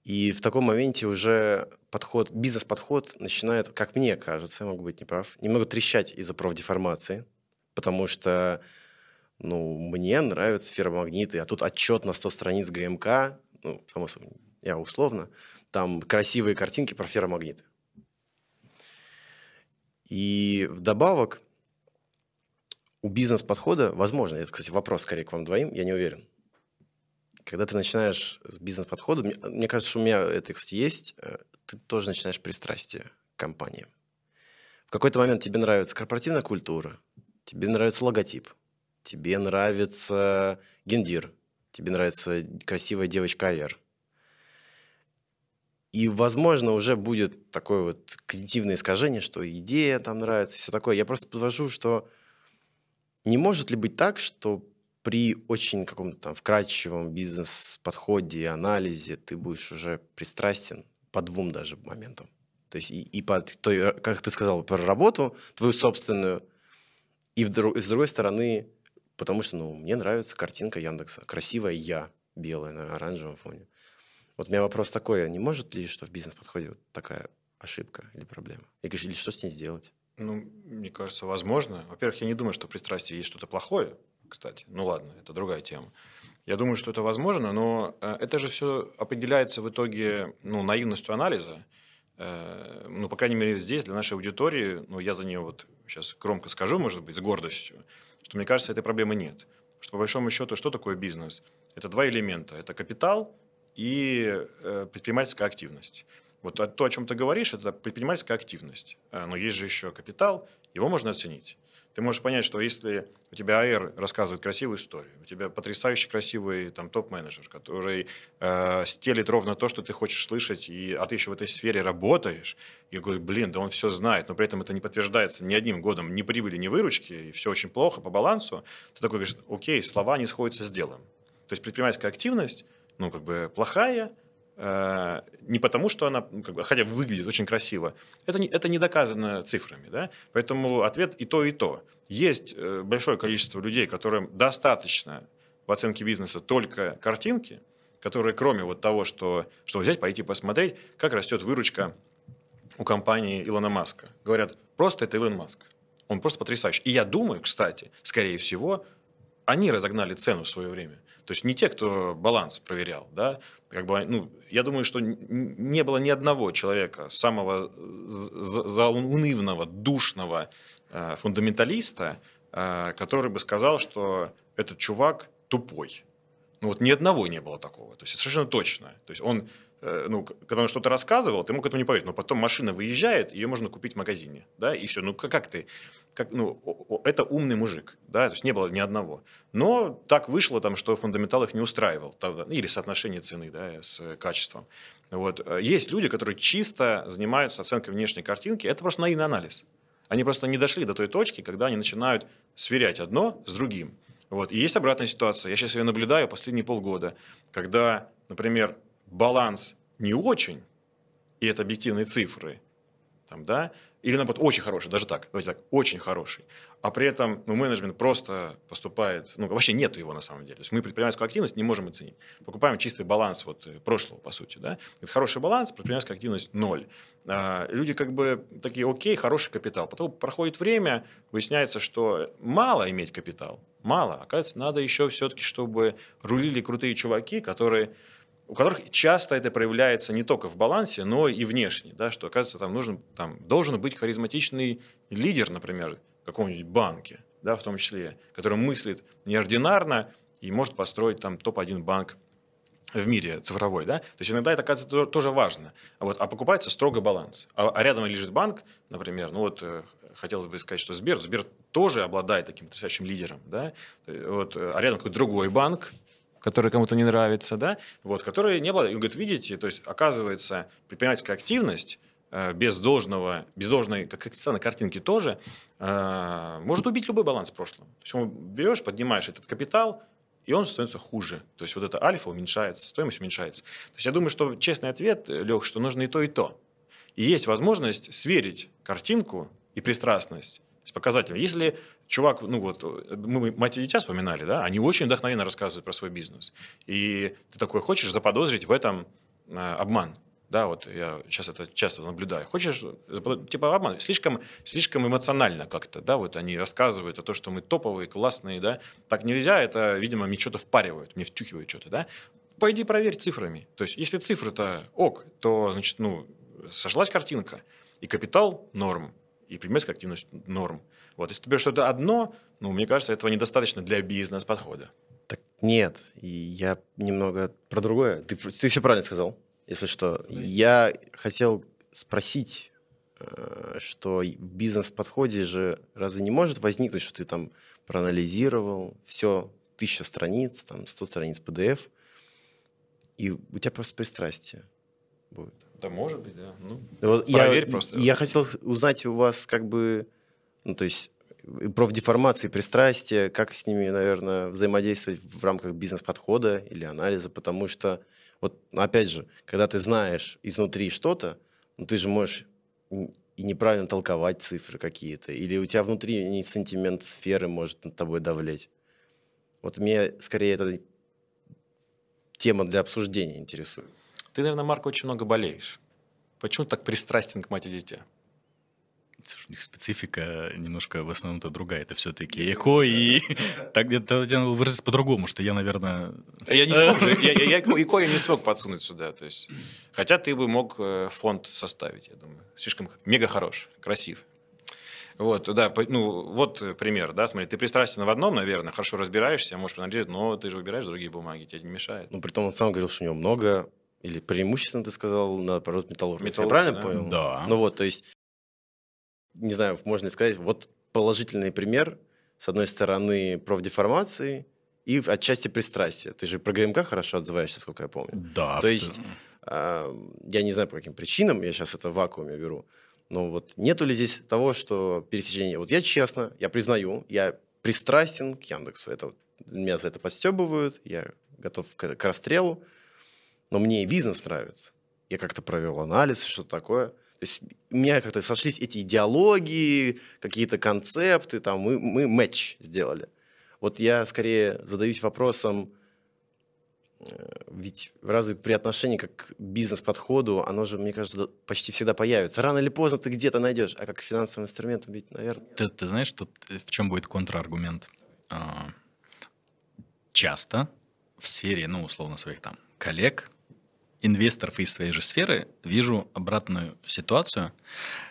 И в таком моменте уже подход, бизнес-подход начинает, как мне кажется, я могу быть неправ, немного трещать из-за профдеформации, потому что ну, мне нравятся ферромагниты, а тут отчет на 100 страниц ГМК, ну, само собой, я условно, там красивые картинки про ферромагниты. И вдобавок у бизнес-подхода, возможно, это, кстати, вопрос скорее к вам двоим, я не уверен. Когда ты начинаешь с бизнес-подхода, мне, мне кажется, что у меня это, кстати, есть, э, ты тоже начинаешь пристрастие к компании. В какой-то момент тебе нравится корпоративная культура, тебе нравится логотип, тебе нравится гендир, тебе нравится красивая девочка Авер. И, возможно, уже будет такое вот когнитивное искажение, что идея там нравится, все такое. Я просто подвожу, что не может ли быть так, что при очень каком-то там вкрадчивом бизнес-подходе, анализе ты будешь уже пристрастен по двум даже моментам. То есть и, и по той, как ты сказал, про работу твою собственную, и, в, и с другой стороны, потому что, ну, мне нравится картинка Яндекса. Красивая я, белая на оранжевом фоне. Вот у меня вопрос такой, а не может ли, что в бизнес-подходе вот такая ошибка или проблема? Или что с ней сделать? Ну, мне кажется, возможно. Во-первых, я не думаю, что в пристрастии есть что-то плохое, кстати. Ну ладно, это другая тема. Я думаю, что это возможно, но э, это же все определяется в итоге ну, наивностью анализа. Э, ну, по крайней мере, здесь, для нашей аудитории, ну, я за нее вот сейчас громко скажу, может быть, с гордостью, что, мне кажется, этой проблемы нет. Что, по большому счету, что такое бизнес? Это два элемента. Это капитал и э, предпринимательская активность. Вот то, о чем ты говоришь, это предпринимательская активность. Но есть же еще капитал, его можно оценить. Ты можешь понять, что если у тебя АР рассказывает красивую историю, у тебя потрясающе красивый там, топ-менеджер, который э, стелит ровно то, что ты хочешь слышать, и, а ты еще в этой сфере работаешь, и говорит, блин, да он все знает, но при этом это не подтверждается ни одним годом ни прибыли, ни выручки, и все очень плохо по балансу, ты такой говоришь, окей, слова не сходятся с делом. То есть предпринимательская активность, ну, как бы плохая, не потому, что она, ну, хотя выглядит очень красиво, это не, это не доказано цифрами. Да? Поэтому ответ и то, и то. Есть э, большое количество людей, которым достаточно в оценке бизнеса только картинки, которые кроме вот того, что, что взять, пойти посмотреть, как растет выручка у компании Илона Маска. Говорят, просто это Илон Маск. Он просто потрясающий. И я думаю, кстати, скорее всего, они разогнали цену в свое время. То есть не те, кто баланс проверял, да, как бы, ну, я думаю, что не было ни одного человека, самого заунывного, душного э, фундаменталиста, э, который бы сказал, что этот чувак тупой. Ну вот ни одного не было такого. То есть совершенно точно. То есть он Э, ну, когда он что-то рассказывал, ты мог этому не поверить, но потом машина выезжает, ее можно купить в магазине, да, и все. Ну, как, как ты? Как, ну, это умный мужик, да, то есть не было ни одного. Но так вышло там, что фундаментал их не устраивал, тогда, или соотношение цены, да, с качеством. Вот. Есть люди, которые чисто занимаются оценкой внешней картинки, это просто наивный анализ. Они просто не дошли до той точки, когда они начинают сверять одно с другим. Вот. И есть обратная ситуация. Я сейчас ее наблюдаю последние полгода, когда, например, баланс не очень, и это объективные цифры, там, да, или наоборот, очень хороший, даже так, давайте так, очень хороший, а при этом ну, менеджмент просто поступает, ну, вообще нету его на самом деле. То есть мы предпринимательскую активность не можем оценить. Покупаем чистый баланс вот э, прошлого, по сути, да. Это хороший баланс, предпринимательская активность ноль. А, люди как бы такие, окей, хороший капитал. Потом проходит время, выясняется, что мало иметь капитал, мало. Оказывается, надо еще все-таки, чтобы рулили крутые чуваки, которые у которых часто это проявляется не только в балансе, но и внешне, да, что, оказывается, там, нужен, там должен быть харизматичный лидер, например, в каком-нибудь банке, да, в том числе, который мыслит неординарно и может построить там топ-1 банк в мире цифровой, да, то есть иногда это, оказывается, тоже важно, а, вот, а покупается строго баланс, а, а рядом лежит банк, например, ну вот э, хотелось бы сказать, что Сбер, Сбер тоже обладает таким потрясающим лидером, да, э, вот, а рядом какой-то другой банк, который кому-то не нравится, да, вот, который не было. И говорит, видите, то есть, оказывается, предпринимательская активность э, без должного, без должной, как странно, картинки тоже, э, может убить любой баланс в прошлом. То есть, берешь, поднимаешь этот капитал, и он становится хуже. То есть вот это альфа уменьшается, стоимость уменьшается. То есть я думаю, что честный ответ, Лех, что нужно и то, и то. И есть возможность сверить картинку и пристрастность с показателем. Если чувак, ну вот, мы мать и дитя вспоминали, да, они очень вдохновенно рассказывают про свой бизнес. И ты такой хочешь заподозрить в этом э, обман. Да, вот я сейчас это часто наблюдаю. Хочешь, типа обман, слишком, слишком эмоционально как-то, да, вот они рассказывают о том, что мы топовые, классные, да. Так нельзя, это, видимо, мне что-то впаривают, мне втюхивают что-то, да. Пойди проверь цифрами. То есть, если цифры-то ок, то, значит, ну, сошлась картинка, и капитал норм, и предметская активность норм. Вот, если берешь что-то одно, ну, мне кажется, этого недостаточно для бизнес-подхода. Так нет, и я немного про другое. Ты, ты все правильно сказал, если что. Я хотел спросить, э, что в бизнес-подходе же разве не может возникнуть, что ты там проанализировал все, тысяча страниц, там, сто страниц PDF, и у тебя просто пристрастие будет. Да, может быть, да. Ну, вот проверь я, просто. Я хотел узнать у вас как бы, ну, то есть профдеформации, пристрастия, как с ними, наверное, взаимодействовать в рамках бизнес-подхода или анализа, потому что, вот, ну, опять же, когда ты знаешь изнутри что-то, ну, ты же можешь и неправильно толковать цифры какие-то, или у тебя внутри не сантимент сферы может над тобой давлеть. Вот меня скорее эта тема для обсуждения интересует. Ты, наверное, Марк, очень много болеешь. Почему так пристрастен к мать и дитя? Слушай, у них специфика немножко в основном-то другая. Это все-таки эко, и *laughs* так это надо выразить по-другому, что я, наверное... Я не смог же, я, я, я эко я не смог подсунуть сюда. То есть, хотя ты бы мог э, фонд составить, я думаю. Слишком мега хорош, красив. Вот, да, ну, вот пример, да, смотри, ты пристрастен в одном, наверное, хорошо разбираешься, можешь проанализировать, но ты же выбираешь другие бумаги, тебе не мешает. Ну, при том он сам говорил, что у него много или преимущественно ты сказал, наоборот, металлургов. Металлург, Я правильно да? понял? Да. Ну вот, то есть, не знаю, можно ли сказать, вот положительный пример, с одной стороны, профдеформации и отчасти пристрастия. Ты же про ГМК хорошо отзываешься, сколько я помню. Да. То есть, э, я не знаю, по каким причинам, я сейчас это в вакууме беру, но вот нету ли здесь того, что пересечение... Вот я честно, я признаю, я пристрастен к Яндексу. Это, меня за это подстебывают, я готов к, к расстрелу но мне и бизнес нравится. Я как-то провел анализ, что такое. То есть у меня как-то сошлись эти идеологии, какие-то концепты, там мы, мы матч сделали. Вот я скорее задаюсь вопросом, э, ведь разве при отношении как к бизнес-подходу, оно же, мне кажется, почти всегда появится. Рано или поздно ты где-то найдешь, а как финансовым инструментом ведь, наверное... Ты, ты знаешь, тут в чем будет контраргумент? А, часто в сфере, ну, условно, своих там коллег, инвесторов из своей же сферы вижу обратную ситуацию.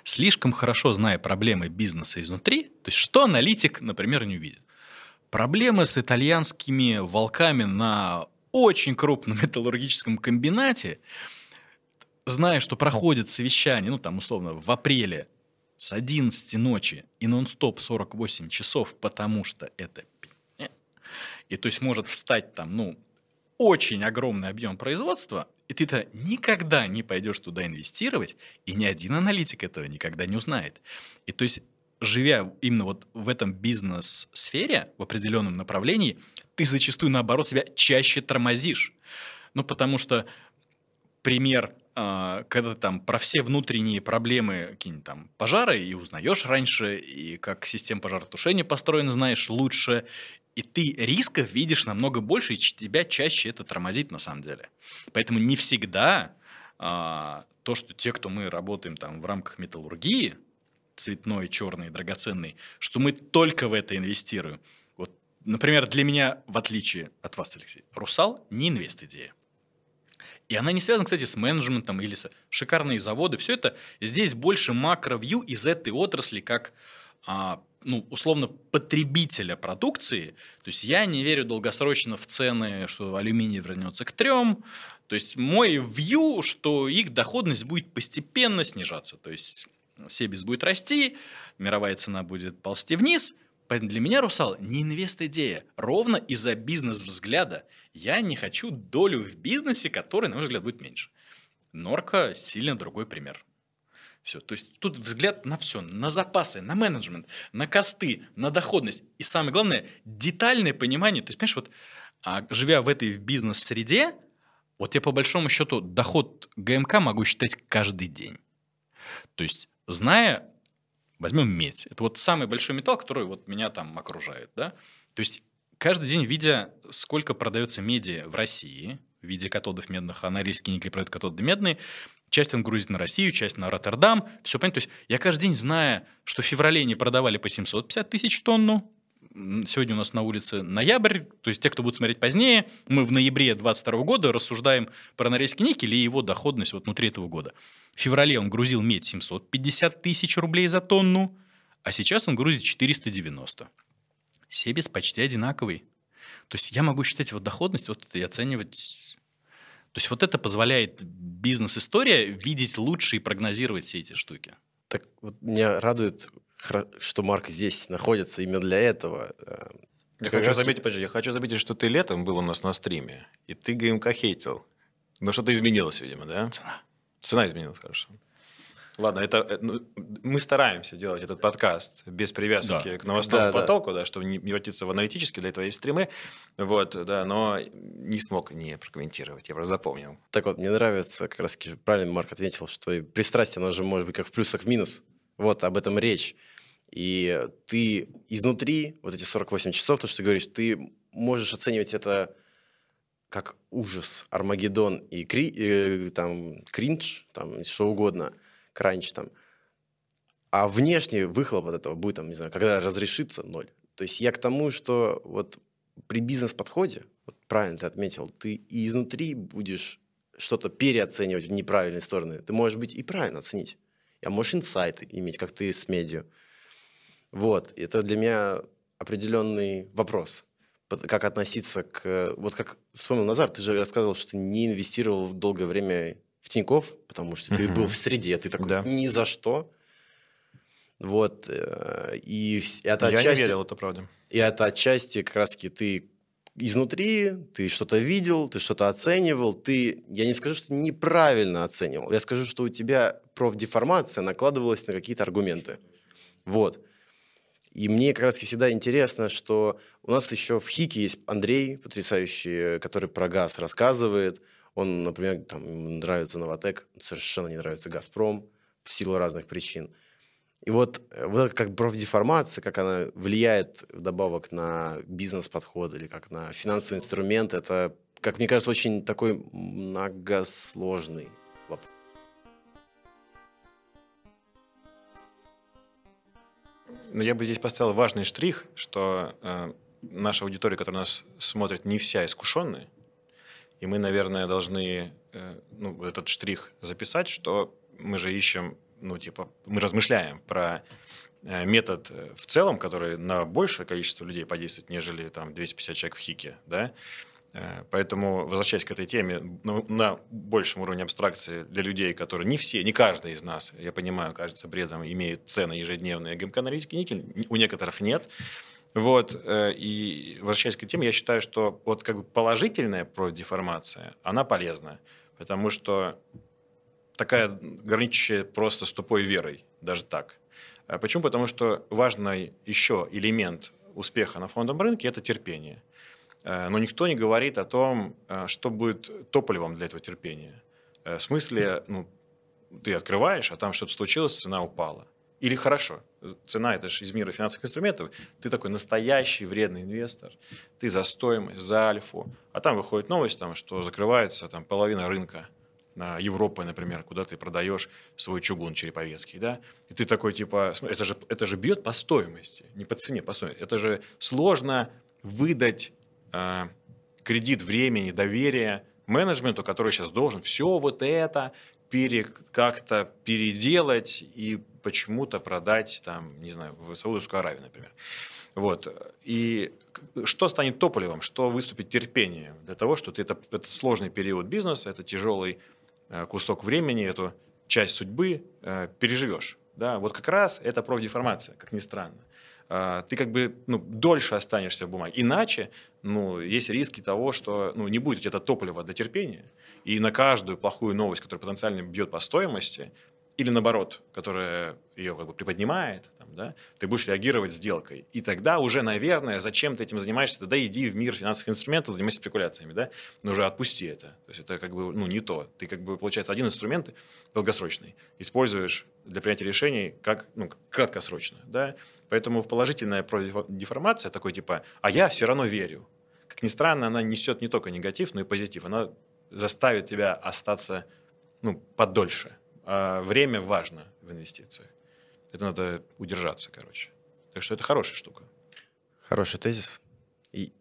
Слишком хорошо зная проблемы бизнеса изнутри, то есть что аналитик, например, не увидит. Проблемы с итальянскими волками на очень крупном *laughs* металлургическом комбинате, зная, что проходит совещание, ну там условно в апреле с 11 ночи и нон-стоп 48 часов, потому что это и то есть может встать там, ну, очень огромный объем производства, и ты-то никогда не пойдешь туда инвестировать, и ни один аналитик этого никогда не узнает. И то есть, живя именно вот в этом бизнес-сфере, в определенном направлении, ты зачастую, наоборот, себя чаще тормозишь. Ну, потому что пример, а, когда там про все внутренние проблемы, какие-нибудь там пожары, и узнаешь раньше, и как система пожаротушения построена, знаешь лучше, и ты рисков видишь намного больше, и тебя чаще это тормозит на самом деле. Поэтому не всегда а, то, что те, кто мы работаем там в рамках металлургии, цветной, черный, драгоценный, что мы только в это инвестируем. Вот, например, для меня, в отличие от вас, Алексей, Русал не инвест-идея. И она не связана, кстати, с менеджментом или с шикарные заводы. Все это здесь больше макро-вью из этой отрасли, как а, ну, условно, потребителя продукции, то есть я не верю долгосрочно в цены, что алюминий вернется к трем, то есть мой view, что их доходность будет постепенно снижаться, то есть Себис будет расти, мировая цена будет ползти вниз, поэтому для меня Русал не инвест-идея, ровно из-за бизнес-взгляда. Я не хочу долю в бизнесе, который, на мой взгляд, будет меньше. Норка сильно другой пример. Все. То есть тут взгляд на все, на запасы, на менеджмент, на косты, на доходность. И самое главное, детальное понимание. То есть, понимаешь, вот А живя в этой бизнес-среде, вот я по большому счету доход ГМК могу считать каждый день. То есть, зная, возьмем медь. Это вот самый большой металл, который вот меня там окружает. Да? То есть, каждый день, видя, сколько продается меди в России, в виде катодов медных, а Норильский никель продает катоды медные, часть он грузит на Россию, часть на Роттердам, все понятно. То есть я каждый день, зная, что в феврале не продавали по 750 тысяч тонну, сегодня у нас на улице ноябрь, то есть те, кто будет смотреть позднее, мы в ноябре 2022 года рассуждаем про Норильский никель и его доходность вот внутри этого года. В феврале он грузил медь 750 тысяч рублей за тонну, а сейчас он грузит 490. Себес почти одинаковый. То есть я могу считать его доходность вот и оценивать... То есть вот это позволяет бизнес-история видеть лучше и прогнозировать все эти штуки. Так вот меня радует, что Марк здесь находится именно для этого. Э, я хочу, заметить, подожди, я хочу заметить, что ты летом был у нас на стриме, и ты ГМК хейтил. Но что-то изменилось, видимо, да? Цена. Цена изменилась, хорошо. Ладно, это э, ну, мы стараемся делать этот подкаст без привязки да. к новостному да, потоку, да. да, чтобы не превратиться в аналитический, для этого есть стримы, вот, да, но не смог не прокомментировать, я просто запомнил. Так вот, мне нравится, как раз правильно Марк ответил, что и пристрастие, оно же может быть как в плюс, так в минус. Вот, об этом речь. И ты изнутри, вот эти 48 часов, то, что ты говоришь, ты можешь оценивать это как ужас, Армагеддон и кри, э, там, кринж, там, что угодно – кранч там. А внешний выхлоп от этого будет, там, не знаю, когда разрешится ноль. То есть я к тому, что вот при бизнес-подходе, вот правильно ты отметил, ты и изнутри будешь что-то переоценивать в неправильные стороны. Ты можешь быть и правильно оценить. А можешь инсайты иметь, как ты с медиа. Вот. Это для меня определенный вопрос. Как относиться к... Вот как вспомнил Назар, ты же рассказывал, что не инвестировал в долгое время в Тиньков, потому что ты был в среде, ты такой да. ни за что. Вот. Э, и это Я отчасти, не верил, это правда. И это отчасти как раз-таки ты изнутри, ты что-то видел, ты что-то оценивал, ты, я не скажу, что неправильно оценивал, я скажу, что у тебя профдеформация накладывалась на какие-то аргументы. Вот. И мне как раз всегда интересно, что у нас еще в ХИКе есть Андрей, потрясающий, который про газ рассказывает, он, например, там, нравится Новотек, совершенно не нравится Газпром в силу разных причин. И вот, э, вот это как профдеформация, как она влияет вдобавок на бизнес-подход или как на финансовый инструмент, это, как мне кажется, очень такой многосложный вопрос. Но я бы здесь поставил важный штрих, что э, наша аудитория, которая нас смотрит, не вся искушенная, и мы, наверное, должны э, ну, этот штрих записать, что мы же ищем, ну, типа, мы размышляем про э, метод э, в целом, который на большее количество людей подействует, нежели там 250 человек в ХИКе, да, Поэтому, возвращаясь к этой теме, ну, на большем уровне абстракции для людей, которые не все, не каждый из нас, я понимаю, кажется бредом, имеют цены ежедневные ГМК Норильский никель, у некоторых нет. Вот, э, и возвращаясь к теме, я считаю, что вот как бы положительная деформация, она полезна, потому что такая граничащая просто с тупой верой, даже так. А почему? Потому что важный еще элемент успеха на фондовом рынке – это терпение. Э, но никто не говорит о том, э, что будет топливом для этого терпения. В смысле, ну, ты открываешь, а там что-то случилось, цена упала – или хорошо, цена это же из мира финансовых инструментов, ты такой настоящий вредный инвестор, ты за стоимость, за альфу, а там выходит новость, там, что закрывается там, половина рынка на Европы, например, куда ты продаешь свой чугун череповецкий, да, и ты такой типа, это же, это же бьет по стоимости, не по цене, по стоимости, это же сложно выдать э, кредит времени, доверия менеджменту, который сейчас должен все вот это пере, как-то переделать и почему-то продать, там, не знаю, в Саудовскую Аравию, например. Вот. И что станет топливом, что выступит терпением для того, что ты это, это сложный период бизнеса, это тяжелый э, кусок времени, эту часть судьбы э, переживешь. Да? Вот как раз это профдеформация, как ни странно. А, ты как бы ну, дольше останешься в бумаге. Иначе ну, есть риски того, что ну, не будет у тебя топлива для терпения, и на каждую плохую новость, которая потенциально бьет по стоимости, или наоборот, которая ее как бы приподнимает, там, да, ты будешь реагировать сделкой. И тогда уже, наверное, зачем ты этим занимаешься, тогда иди в мир финансовых инструментов, занимайся спекуляциями, да, но уже отпусти это. То есть это как бы, ну, не то. Ты как бы, получается, один инструмент долгосрочный используешь для принятия решений как, ну, краткосрочно, да. Поэтому положительная деформация такой типа, а я все равно верю. Как ни странно, она несет не только негатив, но и позитив. Она заставит тебя остаться ну, подольше а время важно в инвестициях. Это надо удержаться, короче. Так что это хорошая штука. Хороший тезис. И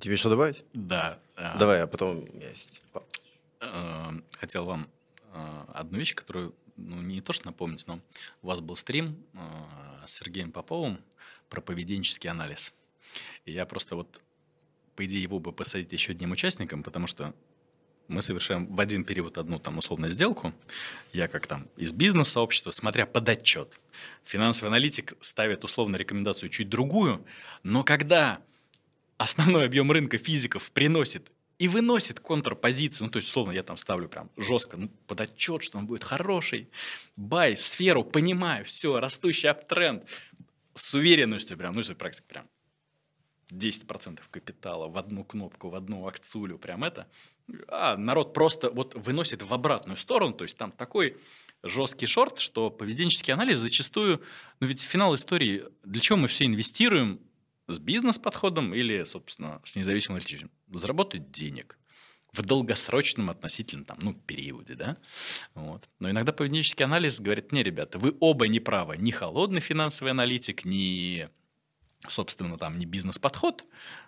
тебе что добавить? Да. А, Давай, а потом есть. Э, хотел вам э, одну вещь, которую ну, не то что напомнить, но у вас был стрим с Сергеем Поповым про поведенческий анализ. И я просто вот, по идее, его бы посадить еще одним участником, потому что мы совершаем в один период одну там условно сделку, я как там из бизнес-сообщества, смотря под отчет, финансовый аналитик ставит условно рекомендацию чуть другую, но когда основной объем рынка физиков приносит и выносит контрпозицию, ну, то есть, условно, я там ставлю прям жестко ну, под отчет, что он будет хороший, бай, сферу, понимаю, все, растущий аптренд, с уверенностью прям, ну, если практика прям 10% капитала в одну кнопку, в одну акцию, прям это, а народ просто вот выносит в обратную сторону, то есть там такой жесткий шорт, что поведенческий анализ зачастую, ну ведь финал истории, для чего мы все инвестируем? С бизнес-подходом или, собственно, с независимым аналитичным? Заработать денег. В долгосрочном относительно там, ну, периоде, да, вот. Но иногда поведенческий анализ говорит, не, ребята, вы оба не правы, ни холодный финансовый аналитик, ни собственно, там не бизнес-подход,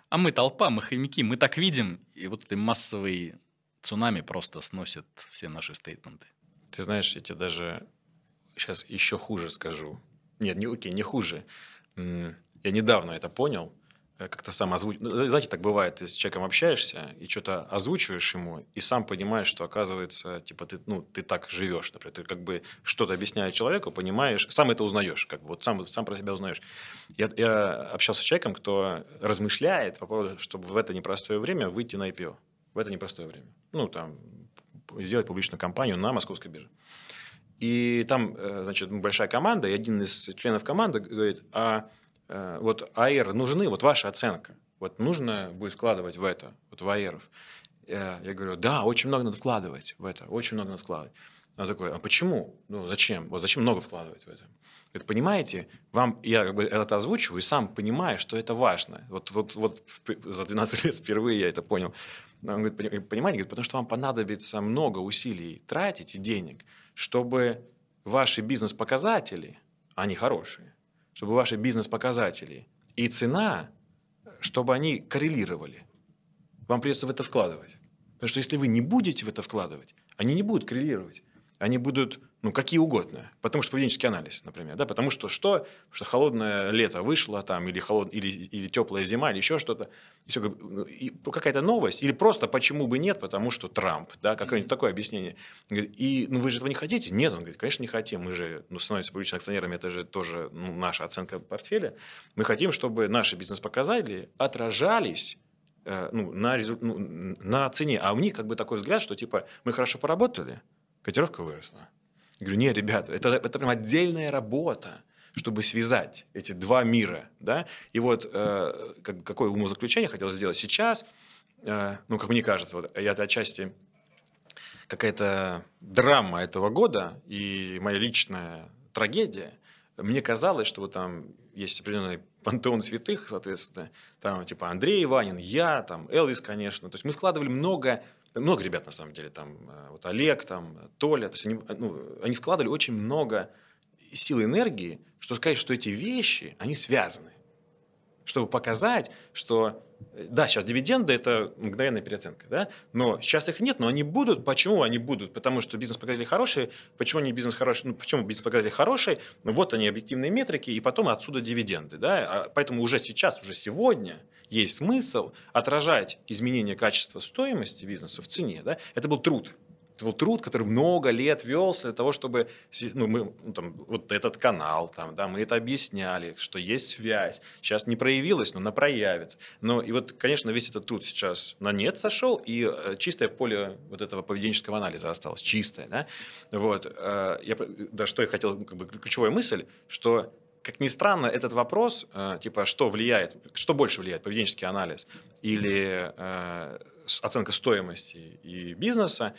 а мы толпа, мы хомяки, мы так видим, и вот этой массовый цунами просто сносит все наши стейтменты. Ты знаешь, я тебе даже сейчас еще хуже скажу. Нет, не окей, не хуже. Я недавно это понял. Э, как-то сам озвучил. Ну, знаете, так бывает, ты с человеком общаешься и что-то озвучиваешь ему, и сам понимаешь, что оказывается, типа, ты, ну, ты так живешь, например, ты как бы что-то объясняешь человеку, понимаешь, сам это узнаешь, как бы вот сам, сам про себя узнаешь. Я, я общался с человеком, кто размышляет по поводу, чтобы в это непростое время выйти на IPO. В это непростое время. Ну, там, сделать публичную кампанию на московской бирже. И там, э, значит, большая команда, и один из членов команды говорит, а вот АЭР нужны, вот ваша оценка, вот нужно будет вкладывать в это, вот в АЭРов. Я говорю, да, очень много надо вкладывать в это, очень много надо вкладывать. Он такой, а почему? Ну, зачем? Вот зачем много вкладывать в это? Говорит, понимаете, вам, я как бы это озвучиваю и сам понимаю, что это важно. Вот, вот, вот за 12 лет впервые я это понял. Он говорит, понимаете, говорит, потому что вам понадобится много усилий тратить и денег, чтобы ваши бизнес-показатели, они хорошие, чтобы ваши бизнес-показатели и цена, чтобы они коррелировали. Вам придется в это вкладывать. Потому что если вы не будете в это вкладывать, они не будут коррелировать они будут, ну, какие угодно. Потому что поведенческий анализ, например, да, потому что что? Потому что холодное лето вышло там, или, холод... или, или теплая зима, или еще что-то. Ну, какая-то новость, или просто почему бы нет, потому что Трамп, да, какое-нибудь такое объяснение. И, ну, вы же этого не хотите? Нет, он говорит, конечно, не хотим. Мы же, ну, становимся публичными акционерами, это же тоже ну, наша оценка портфеля. Мы хотим, чтобы наши бизнес-показатели отражались э, ну, на, резу... ну, на цене. А у них как бы такой взгляд, что типа мы хорошо поработали, котировка выросла. Я говорю, не, ребята, это, это прям отдельная работа, чтобы связать эти два мира. Да? И вот э, как, какое умозаключение хотел сделать сейчас, э, ну, как мне кажется, вот, я отчасти какая-то драма этого года и моя личная трагедия. Мне казалось, что вот там есть определенный пантеон святых, соответственно, там типа Андрей Иванин, я, там Элвис, конечно. То есть мы вкладывали много много ребят, на самом деле, там, э, вот Олег, там, Толя, то есть они, ну, они вкладывали очень много сил и энергии, что сказать, что эти вещи, они связаны. Чтобы показать, что, э, да, сейчас дивиденды – это мгновенная переоценка, да, но сейчас их нет, но они будут. Почему они будут? Потому что бизнес-показатели хорошие. Почему они бизнес хороший? Ну, почему бизнес-показатели хорошие? Ну, вот они, объективные метрики, и потом отсюда дивиденды, да. А поэтому уже сейчас, уже сегодня – есть смысл отражать изменение качества стоимости бизнеса в цене. Да? Это был труд. Был труд, который много лет велся для того, чтобы ну, мы, ну, там, вот этот канал, там, да, мы это объясняли, что есть связь. Сейчас не проявилась, но она проявится. Но и вот, конечно, весь этот труд сейчас на нет сошел, и э, чистое поле вот этого поведенческого анализа осталось, чистое. Да? Вот, э, я, да, что я хотел, как бы, ключевая мысль, что как ни странно, этот вопрос, э, типа, что влияет, что больше влияет, поведенческий анализ или оценка стоимости и бизнеса,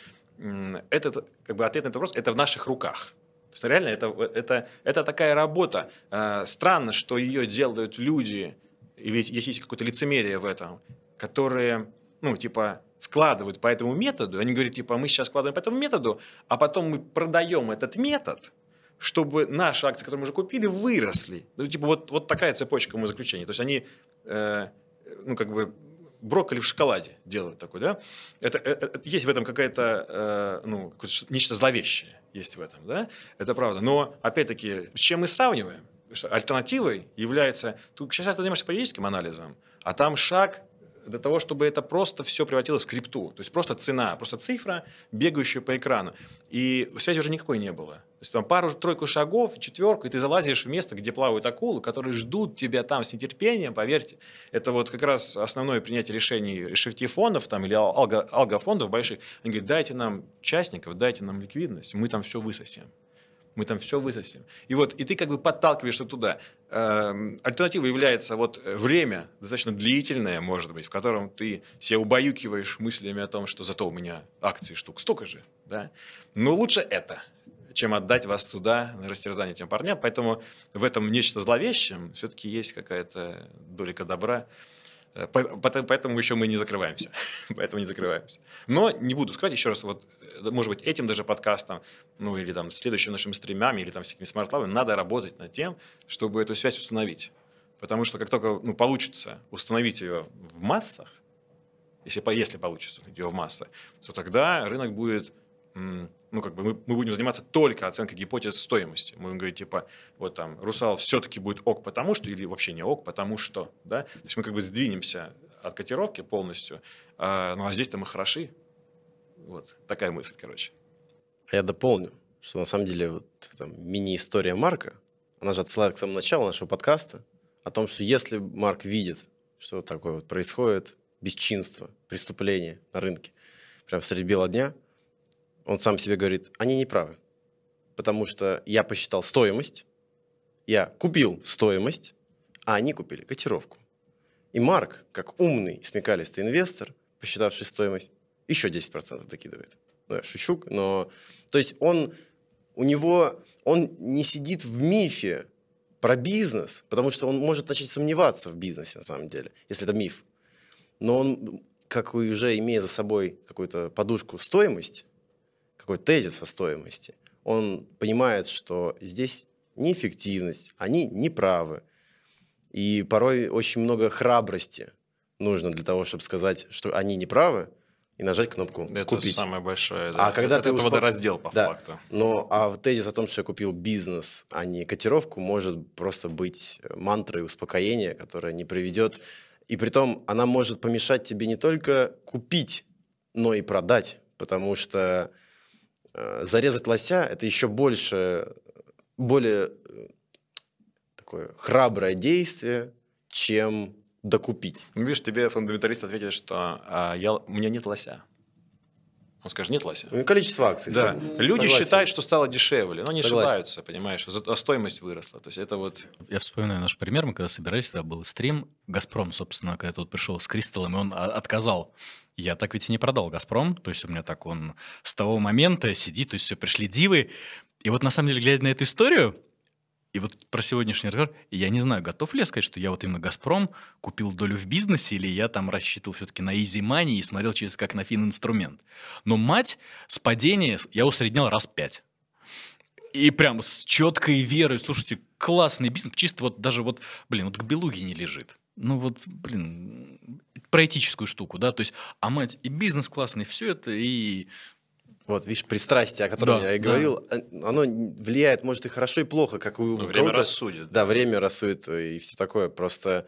этот как бы, ответ на этот вопрос – это в наших руках. То есть реально это, это, это такая работа. Э, странно, что ее делают люди, и ведь здесь есть какое-то лицемерие в этом, которые, ну, типа, вкладывают по этому методу, они говорят, типа, мы сейчас вкладываем по этому методу, а потом мы продаем этот метод, чтобы наши акции, которые мы уже купили, выросли. Ну, типа, вот, вот такая цепочка заключения. То есть они, э, ну, как бы, брокколи в шоколаде делают такой, да? Это, это, это есть в этом какая-то, э, ну, нечто зловещее есть в этом, да? Это правда. Но, опять-таки, с чем мы сравниваем? Альтернативой является... Тут сейчас ты занимаешься политическим анализом, а там шаг для того, чтобы это просто все превратилось в крипту. То есть просто цена, просто цифра, бегающая по экрану. И связи уже никакой не было. То есть там пару-тройку шагов, четверку, и ты залазишь в место, где плавают акулы, которые ждут тебя там с нетерпением, поверьте. Это вот как раз основное принятие решений шифти-фондов там, или алго, алгофондов больших. Они говорят, дайте нам частников, дайте нам ликвидность, мы там все высосем мы там все высосем. И вот, и ты как бы подталкиваешься туда. Эм, альтернатива является вот время, достаточно длительное, может быть, в котором ты себя убаюкиваешь мыслями о том, что зато у меня акций штук столько же, да. Но лучше это, чем отдать вас туда на растерзание тем парням. Поэтому в этом нечто зловещем все-таки есть какая-то долика добра. Э, поэтому еще мы не закрываемся. *laughs* Поэтому не закрываемся. Но не буду сказать еще раз, вот, э, может быть, этим даже подкастом, ну или там следующими нашими стримами, или там всякими смарт надо работать над тем, чтобы эту связь установить. Потому что как только ну, получится установить ее в массах, если, если получится ее в массах, то тогда рынок будет ну, как бы мы, мы будем заниматься только оценкой гипотез стоимости. Мы будем говорить, типа, вот там, русал все-таки будет ок потому что, или вообще не ок потому что, да? То есть мы как бы сдвинемся от котировки полностью, а, ну, а здесь-то мы хороши. Вот, такая мысль, короче. Я дополню, что на самом деле вот мини-история Марка, она же отсылает к самому началу нашего подкаста, о том, что если Марк видит, что такое вот происходит, бесчинство, преступление на рынке, прямо среди бела дня – он сам себе говорит, они не правы. Потому что я посчитал стоимость, я купил стоимость, а они купили котировку. И Марк, как умный, смекалистый инвестор, посчитавший стоимость, еще 10% докидывает. Ну, я шучу, но... То есть он, у него, он не сидит в мифе про бизнес, потому что он может начать сомневаться в бизнесе, на самом деле, если это миф. Но он, как уже имея за собой какую-то подушку стоимость, какой тезис о стоимости, он понимает, что здесь неэффективность, они неправы. И порой очень много храбрости нужно для того, чтобы сказать, что они неправы, и нажать кнопку это купить. Это самое большое. Да. А когда это, ты успок... раздел по да. факту. Но а тезис о том, что я купил бизнес, а не котировку, может просто быть мантрой успокоения, которая не приведет. И при том она может помешать тебе не только купить, но и продать, потому что зарезать лося – это еще больше, более э, такое храброе действие, чем докупить. Ну, видишь, тебе фундаменталист ответит, что а, я, у меня нет лося. Он скажет, нет лося. Ну, количество акций. Да. Сог... Люди Согласен. считают, что стало дешевле, но они Согласен. ошибаются, понимаешь, а стоимость выросла. То есть это вот... Я вспоминаю наш пример, мы когда собирались, тогда был стрим, «Газпром», собственно, когда тут пришел с Кристаллом, и он отказал я так ведь и не продал «Газпром», то есть у меня так он с того момента сидит, то есть все пришли дивы. И вот на самом деле, глядя на эту историю, и вот про сегодняшний разговор, я не знаю, готов ли я сказать, что я вот именно «Газпром» купил долю в бизнесе, или я там рассчитывал все-таки на easy money и смотрел через как на фин-инструмент. Но мать с падения я усреднял раз пять. И прям с четкой верой, слушайте, классный бизнес, чисто вот даже вот, блин, вот к Белуге не лежит. Ну вот, блин, про этическую штуку, да, то есть, а мать, и бизнес классный, все это, и вот, видишь, пристрастие, о котором да, я и говорил, да. Э, оно влияет, может, и хорошо, и плохо, как у Но время рассудит. Да, да, время рассудит и все такое. Просто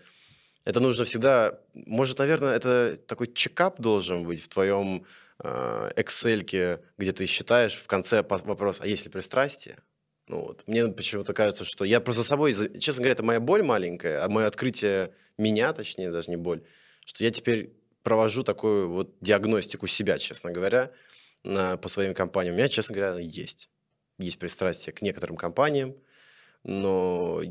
это нужно всегда... Может, наверное, это такой чекап должен быть в твоем э, Excel, где ты считаешь в конце вопрос, а есть ли пристрастие? Ну вот, мне почему-то кажется, что я просто собой, честно говоря, это моя боль маленькая, а мое открытие меня, точнее, даже не боль, что я теперь провожу такую вот диагностику себя, честно говоря, на, по своим компаниям. У меня, честно говоря, есть. Есть пристрастие к некоторым компаниям, но,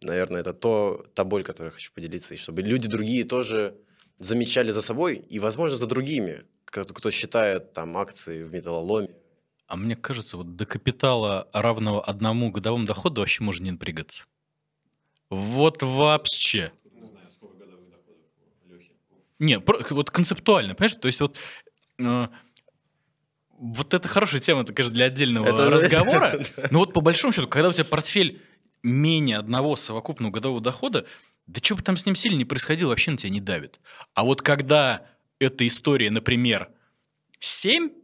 наверное, это то, та боль, которой я хочу поделиться, и чтобы люди другие тоже замечали за собой и, возможно, за другими, кто, кто считает там акции в металлоломе. А мне кажется, вот до капитала, равного одному годовому доходу, вообще можно не напрягаться. Вот вообще. Не, вот концептуально, понимаешь? То есть вот... э, вот это хорошая тема, это, конечно, для отдельного Это- разговора. *laughs* Но вот по большому счету, когда у тебя портфель менее одного совокупного годового дохода, да что бы там с ним сильно не происходило, вообще на тебя не давит. А вот когда эта история, например, 7,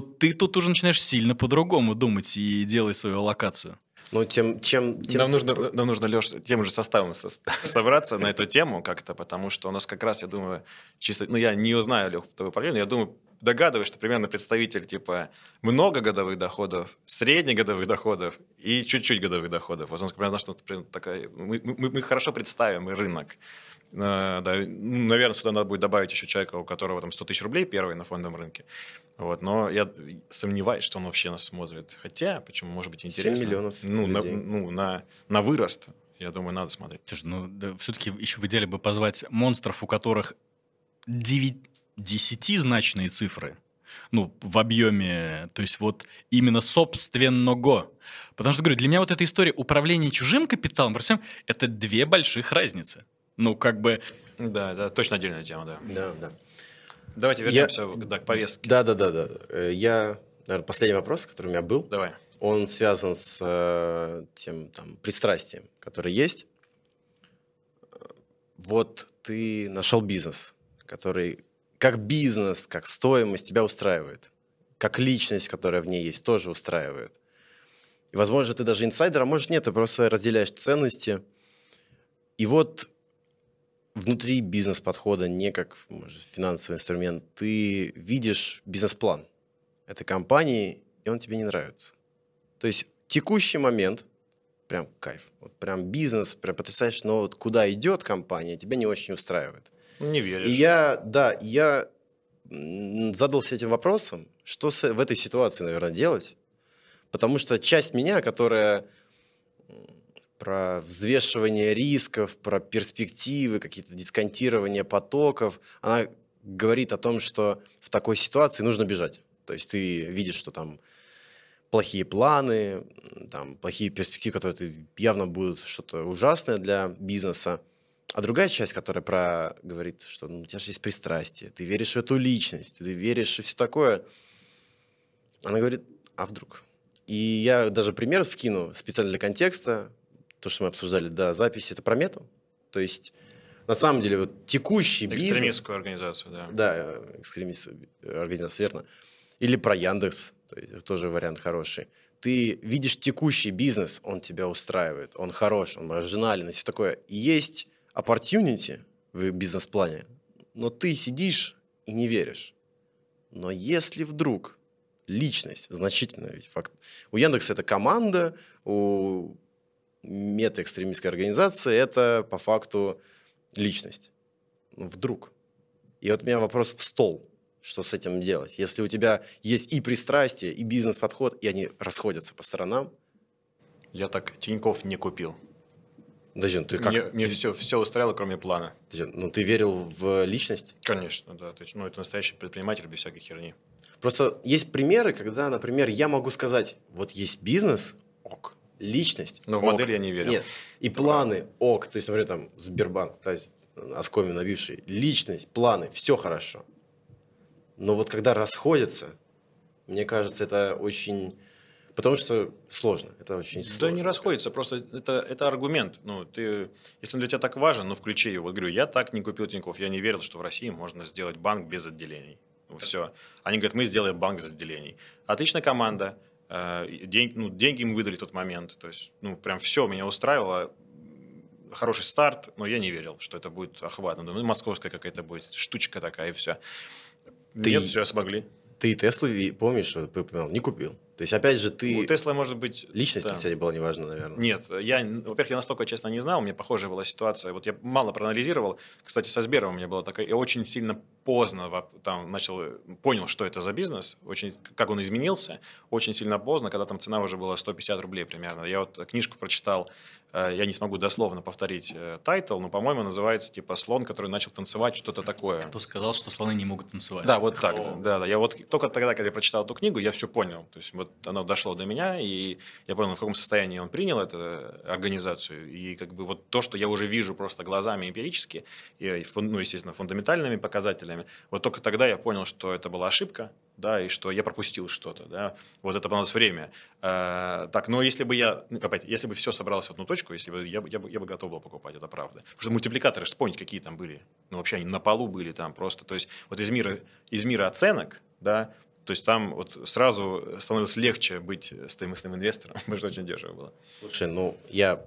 то ты тут уже начинаешь сильно по-другому думать и делать свою локацию. Ну, тем, чем... тем Нам нужно, нам нужно, Леш, тем же составом со- *laughs* собраться на эту тему как-то, потому что у нас как раз, я думаю, чисто, ну, я не узнаю, Лех, твою проблему, я думаю, догадываюсь, что примерно представитель типа много годовых доходов, среднегодовых доходов и чуть-чуть годовых доходов. Вот он примерно, что примерно такая, мы, мы- мы хорошо представим и рынок. Э, да, ну, наверное, сюда надо будет добавить еще человека, у которого там 100 тысяч рублей первый на фондовом рынке. Вот, но я сомневаюсь, что он вообще нас смотрит. Хотя, почему, может быть, 7 интересно. миллионов Ну, на, людей. ну на, на вырост, я думаю, надо смотреть. Слушай, ну все-таки еще в идеале бы позвать монстров, у которых 9, десятизначные цифры, ну, в объеме, то есть вот именно собственного. Потому что, говорю, для меня вот эта история управления чужим капиталом, всем, это две больших разницы. Ну, как бы, Да, да, точно отдельная тема, да. Да, да. Давайте Я- вернемся да, к повестке. Да, да, да, да. Э, Я, наверное, последний вопрос, который у меня был, Давай. он связан с э, тем там пристрастием, которое есть. Вот ты нашел бизнес, который как бизнес, как стоимость тебя устраивает, как личность, которая в ней есть, тоже устраивает. И, возможно, ты даже инсайдер, а может нет, ты просто разделяешь ценности. И вот внутри бизнес-подхода, не как может, финансовый инструмент, ты видишь бизнес-план этой компании, и он тебе не нравится. То есть текущий момент, прям кайф, вот прям бизнес, прям потрясаешь, но вот куда идет компания, тебя не очень устраивает. Не веришь. И я, да, я задался этим вопросом, что в этой ситуации, наверное, делать. Потому что часть меня, которая про взвешивание рисков, про перспективы, какие-то дисконтирование потоков, она говорит о том, что в такой ситуации нужно бежать. То есть ты видишь, что там плохие планы, там плохие перспективы, которые ты- явно будут что-то ужасное для бизнеса. А другая часть, которая про говорит, что ну, у тебя же есть пристрастие, ты веришь в эту личность, ты веришь и все такое. Она говорит, а вдруг? И я даже пример вкину специально для контекста. То, что мы обсуждали до записи, это про мету. То есть, на самом деле, вот текущий бизнес... Экстремистскую организацию, да. Да, э, экстремист э, организация, верно. Или про Яндекс, то есть тоже вариант хороший. Ты видишь текущий бизнес, он тебя устраивает, он хорош, он маржинален и все такое. Есть opportunity в бизнес-плане, но ты сидишь и не веришь. Но если вдруг личность, значительно ведь факт. У Яндекса это команда, у мета-экстремистской организации это по факту личность. Ну, вдруг. И вот у меня вопрос в стол. Что с этим делать? Если у тебя есть и пристрастие, и бизнес-подход, и они расходятся по сторонам, Я так Тиньков не купил. Подожди, ты как? Мне, ты, мне все, все устраивало, кроме плана. подожди, ну ты верил в личность? Конечно, да. Есть, ну, это настоящий предприниматель без всякой херни. Просто есть примеры, когда, например, я могу сказать, вот есть бизнес, Ок. Личность. Но в ок. модель я не верил. Нет, и планы, ок, то есть, например, там Сбербанк, то есть оскоми набивший, личность, планы, все хорошо. Но вот когда расходятся, мне кажется, это очень... Потому что сложно, это очень Да сложно. не расходится, просто это, это аргумент. Ну, ты, если он для тебя так важен, ну, включи его. Вот говорю, я так не купил Тинькофф, я не верил, что в России можно сделать банк без отделений. Ну, все. Они говорят, мы сделаем банк без отделений. Отличная команда, день- ну, деньги им выдали в тот момент. То есть, ну, прям все меня устраивало. Хороший старт, но я не верил, что это будет. Думаю, Ну, московская какая-то будет штучка такая, и все. Ты- Нет, все смогли. Ты Теслу, помнишь, что ты упоминал, не купил. То есть, опять же, У ты... Тесла может быть... Личность, да. кстати, была неважна, наверное. Нет, я, во-первых, я настолько честно не знал, у меня похожая была ситуация. Вот я мало проанализировал. Кстати, со Сбером у меня была такая... Я очень сильно поздно там начал... Понял, что это за бизнес, очень, как он изменился. Очень сильно поздно, когда там цена уже была 150 рублей примерно. Я вот книжку прочитал, я не смогу дословно повторить э, title, но, по-моему, называется типа «Слон, который начал танцевать», что-то такое. Кто сказал, что слоны не могут танцевать? Да, вот так, да, да, да. Я вот только тогда, когда я прочитал эту книгу, я все понял. То есть вот оно дошло до меня, и я понял, в каком состоянии он принял эту организацию. И как бы вот то, что я уже вижу просто глазами эмпирически, и, ну, естественно, фундаментальными показателями, вот только тогда я понял, что это была ошибка, да, и что я пропустил что-то, да. Вот это понадобилось время. Э, так, но если бы я, ну, опять, если бы все собралось в одну точку, если бы я, я, бы, я бы готов был покупать, это правда. Потому что мультипликаторы, что помните, какие там были? Ну, вообще они на полу были там просто. То есть вот из мира, из мира оценок, да, то есть там вот сразу становилось легче быть стоимостным инвестором, *laughs* потому что очень дешево было. Слушай, ну, я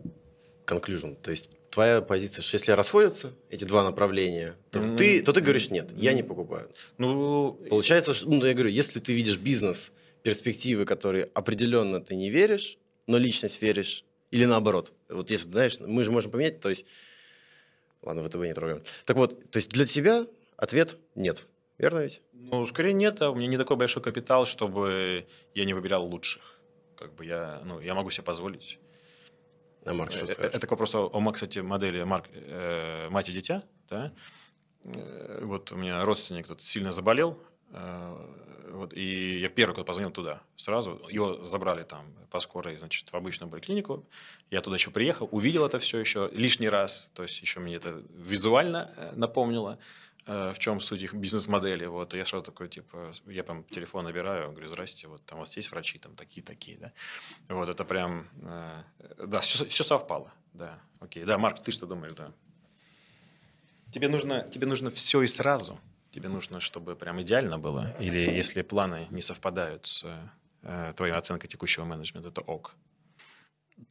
conclusion, то есть твоя позиция, что если расходятся эти два направления, то, Мгм. ты, то ты говоришь, нет, я не покупаю. Ну, Получается, что, ну, я говорю, если ты видишь бизнес, перспективы, которые определенно ты не веришь, но личность веришь, или наоборот. Вот если, знаешь, мы же можем поменять, то есть... Ладно, ВТБ не трогаем. Так вот, то есть для тебя ответ нет. Верно ведь? ну, скорее нет, а у меня не такой большой капитал, чтобы я не выбирал лучших. Как бы я, ну, я могу себе позволить. А Марк, что Э, скажешь? Это к вопросу о, кстати, модели Марк, э, мать и дитя. Да? Э, Вот у меня родственник тут сильно заболел. э, Вот, и я первый, кто позвонил туда сразу. Его забрали там по скорой, значит, в обычную поликлинику. Я туда еще приехал, увидел это все еще лишний раз. То есть еще мне это визуально э, напомнило, э, в чем суть их бизнес-модели. Вот, я сразу такой, типа, я там телефон набираю, говорю, здрасте, вот там у вас есть врачи, там такие-такие, да. Вот, это прям, э, да, все, совпало, да, окей. Да, Марк, ты что думаешь, да? Тебе нужно, тебе нужно все и сразу? Тебе нужно, чтобы прям идеально было? Или если планы не совпадают с э, твоей оценкой текущего менеджмента, это ок?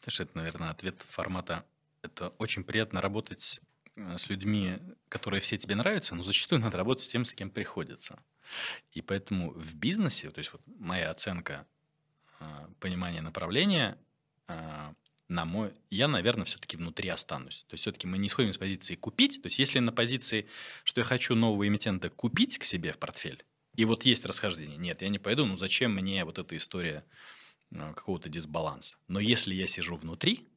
Знаешь, это, наверное, ответ формата «это очень приятно работать э, с людьми, которые все тебе нравятся, но зачастую надо работать с тем, с кем приходится». И поэтому в бизнесе, то есть вот моя оценка э, понимания направления, э, на мой, я, наверное, все-таки внутри останусь. То есть все-таки мы не исходим из позиции купить. То есть если на позиции, что я хочу нового эмитента купить к себе в портфель, и вот есть расхождение, нет, я не пойду, ну зачем мне вот эта история э, какого-то дисбаланса. Но если я сижу внутри,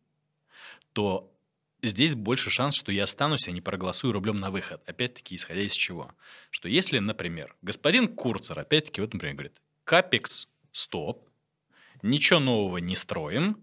то здесь больше шанс, что я останусь, а не проголосую рублем на выход. Опять-таки, исходя из чего? Что если, например, господин Курцер, опять-таки, вот, например, говорит, капекс, стоп, ничего нового не строим,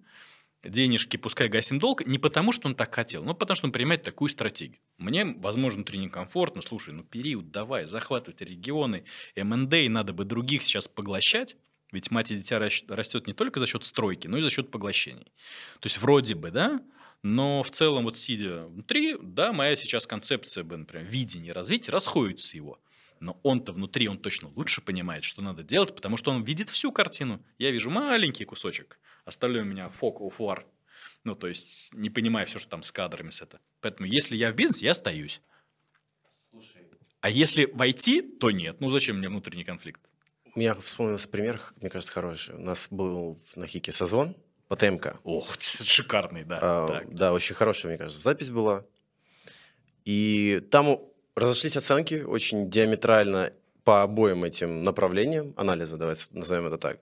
денежки пускай гасим долг, не потому, что он так хотел, но потому, что он принимает такую стратегию. Мне, возможно, внутри некомфортно, слушай, ну период давай, захватывать регионы, МНД, надо бы других сейчас поглощать, ведь мать и дитя рас- растет не только за счет стройки, но и за счет поглощений. То есть вроде бы, да, но в целом вот сидя внутри, да, моя сейчас концепция, бы, например, видение развития расходится его. Но он-то внутри, он точно лучше понимает, что надо делать, потому что он видит всю картину. Я вижу маленький кусочек, остальное у меня focal фуар. Ну, то есть, не понимая все, что там с кадрами, с это. Поэтому, если я в бизнесе, я остаюсь. А если войти, то нет. Ну, зачем мне внутренний конфликт? У меня вспомнился пример, мне кажется, хороший. У нас был на Хике созвон по ТМК. О, *laughs* шикарный, да. А, Так. Да, очень хорошая, мне кажется, запись была. И там разошлись оценки очень диаметрально по обоим этим направлениям анализа, давайте назовем это так.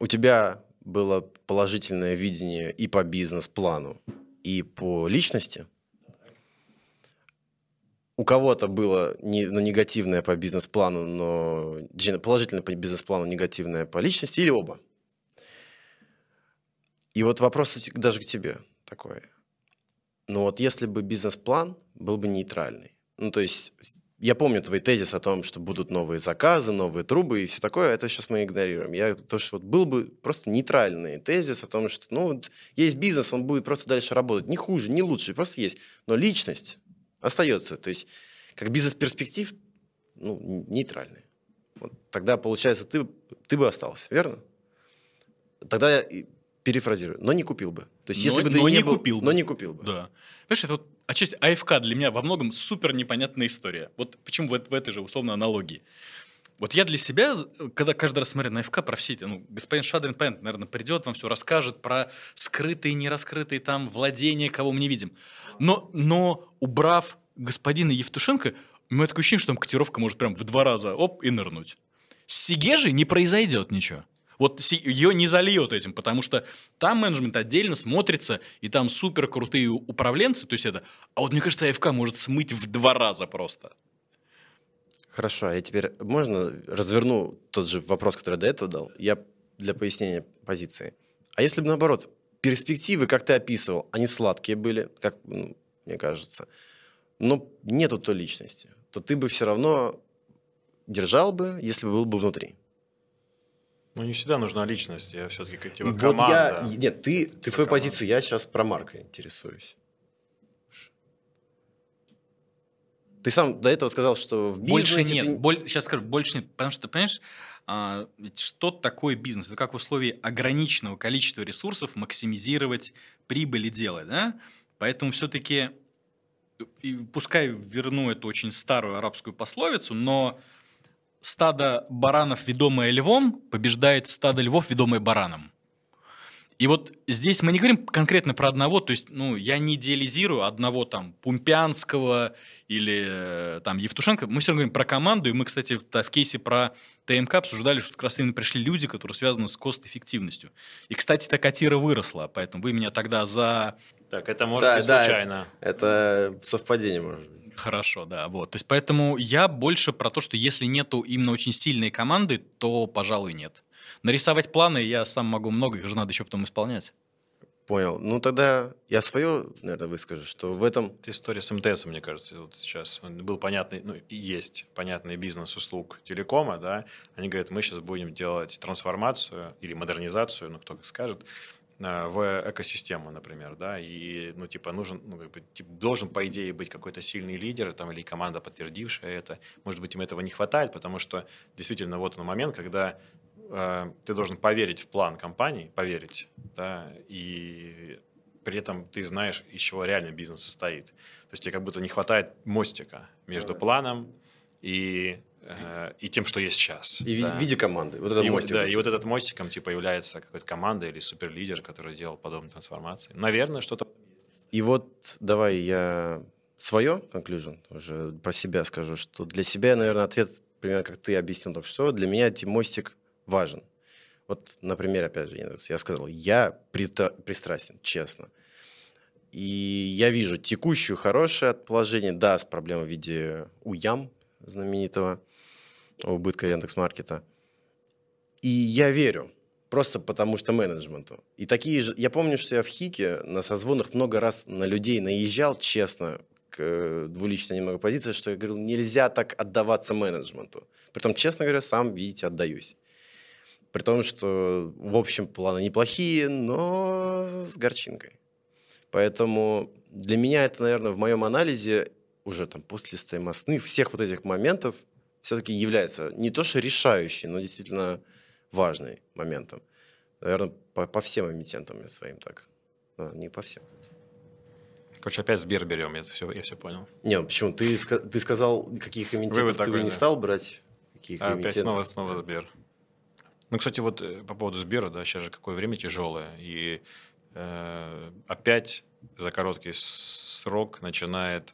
У тебя было положительное видение и по бизнес-плану, и по личности. У кого-то было не, ну, негативное по бизнес-плану, но положительное по бизнес-плану, негативное по личности, или оба. И вот вопрос даже к тебе такой. Ну вот если бы бизнес-план был бы нейтральный. Ну то есть я помню твой тезис о том, что будут новые заказы, новые трубы и все такое. Это сейчас мы игнорируем. Я то, что вот был бы просто нейтральный тезис о том, что ну вот есть бизнес, он будет просто дальше работать. Не хуже, не лучше, просто есть. Но личность остается. То есть как бизнес-перспектив ну, нейтральный. Вот тогда, получается, ты, ты бы остался, верно? Тогда перефразирую, но не купил бы. То есть, Но- если бы ты но не, не был, купил бы. но не купил бы. Да. Понимаешь, это вот отчасти АФК для меня во многом супер непонятная история. Вот почему в, в этой же условно аналогии. Вот я для себя, когда каждый раз смотрю на АФК про все эти, ну, господин Шадрин, понятно, наверное, придет, вам все расскажет про скрытые, нераскрытые там владения, кого мы не видим. Но, но убрав господина Евтушенко, у меня такое ощущение, что там котировка может прям в два раза, оп, и нырнуть. С Сигежей не произойдет ничего. Вот ее не зальет этим, потому что там менеджмент отдельно смотрится, и там супер крутые управленцы, то есть это... А вот мне кажется, АФК может смыть в два раза просто. Хорошо, а я теперь можно разверну тот же вопрос, который я до этого дал? Я для пояснения позиции. А если бы наоборот, перспективы, как ты описывал, они сладкие были, как ну, мне кажется, но нету той личности, то ты бы все равно держал бы, если бы был бы внутри. Ну, не всегда нужна личность, я все-таки как типа вот команда. я, нет, ты, ты свою команда. позицию, я сейчас про Марка интересуюсь. Ты сам до этого сказал, что в Больше бизнесе нет. ты- Боль- Сейчас скажу, больше нет. Потому что, понимаешь, а, ведь что такое бизнес? Это как в условии ограниченного количества ресурсов максимизировать прибыли делать, да? Поэтому все-таки, пускай верну эту очень старую арабскую пословицу, но стадо баранов, ведомое львом, побеждает стадо львов, ведомое бараном. И вот здесь мы не говорим конкретно про одного, то есть, ну, я не идеализирую одного там Пумпянского или э, там Евтушенко, мы все равно говорим про команду, и мы, кстати, в, кейсе про ТМК обсуждали, что как раз именно пришли люди, которые связаны с кост-эффективностью. И, кстати, та котира выросла, поэтому вы меня тогда за... Так, это может Да, быть да, случайно. Это совпадение, может быть. Хорошо, да, вот. То есть, поэтому я больше про то, что если нету именно очень сильной команды, то, пожалуй, нет. Нарисовать планы я сам могу много, их же надо еще потом исполнять. Понял. Ну тогда я свое, наверное, выскажу, что в этом... Это история с МТС, мне кажется, вот сейчас. Он Был понятный, ну, и есть понятный бизнес услуг телекома, да. Они говорят, мы сейчас будем делать трансформацию или модернизацию, ну, кто как скажет, в экосистему, например, да, и, ну, типа, нужен, ну, типа, должен, по идее, быть какой-то сильный лидер, там, или команда, подтвердившая это. Может быть, им этого не хватает, потому что, действительно, вот он момент, когда э, ты должен поверить в план компании, поверить, да, и при этом ты знаешь, из чего реально бизнес состоит. То есть тебе как будто не хватает мостика между планом и, э, и тем, что есть сейчас. И в да. в виде команды. Вот это и, вот- мостик. да, и вот этот мостиком типа является какая-то команда или суперлидер, который делал подобные трансформации. Наверное, что-то... И вот давай я свое conclusion уже про себя скажу, что для себя, наверное, ответ примерно как ты объяснил только что. Для меня этот мостик важен. Вот, например, опять же, я сказал, я пристрастен, честно. И я вижу текущую хорошее положение, да, с проблемой в виде УЯМ знаменитого, убытка Яндекс.Маркета. И я верю, просто потому что менеджменту. И такие же... Я помню, что я в ХИКе на созвонах много раз на людей наезжал, честно, к э, двуличной немного позиции, что я говорил, нельзя так отдаваться менеджменту. Притом, честно говоря, сам, видите, отдаюсь. При том, что в общем планы неплохие, но с горчинкой. Поэтому для меня это, наверное, в моем анализе уже там после стоимостных всех вот этих моментов все-таки является не то что решающий, но действительно важный моментом. Наверное, по, по всем эмитентам я своим так. А, не по всем, кстати. Короче, опять Сбер берем, я все, я все понял. Не, ну почему? Ты, ты сказал, каких эмитентов Вывод ты бы такой, не да. стал брать? Каких А опять снова, снова Сбер. Ну, кстати, вот э, по поводу Сбера, да, сейчас же какое время тяжелое, и э, опять за короткий срок начинает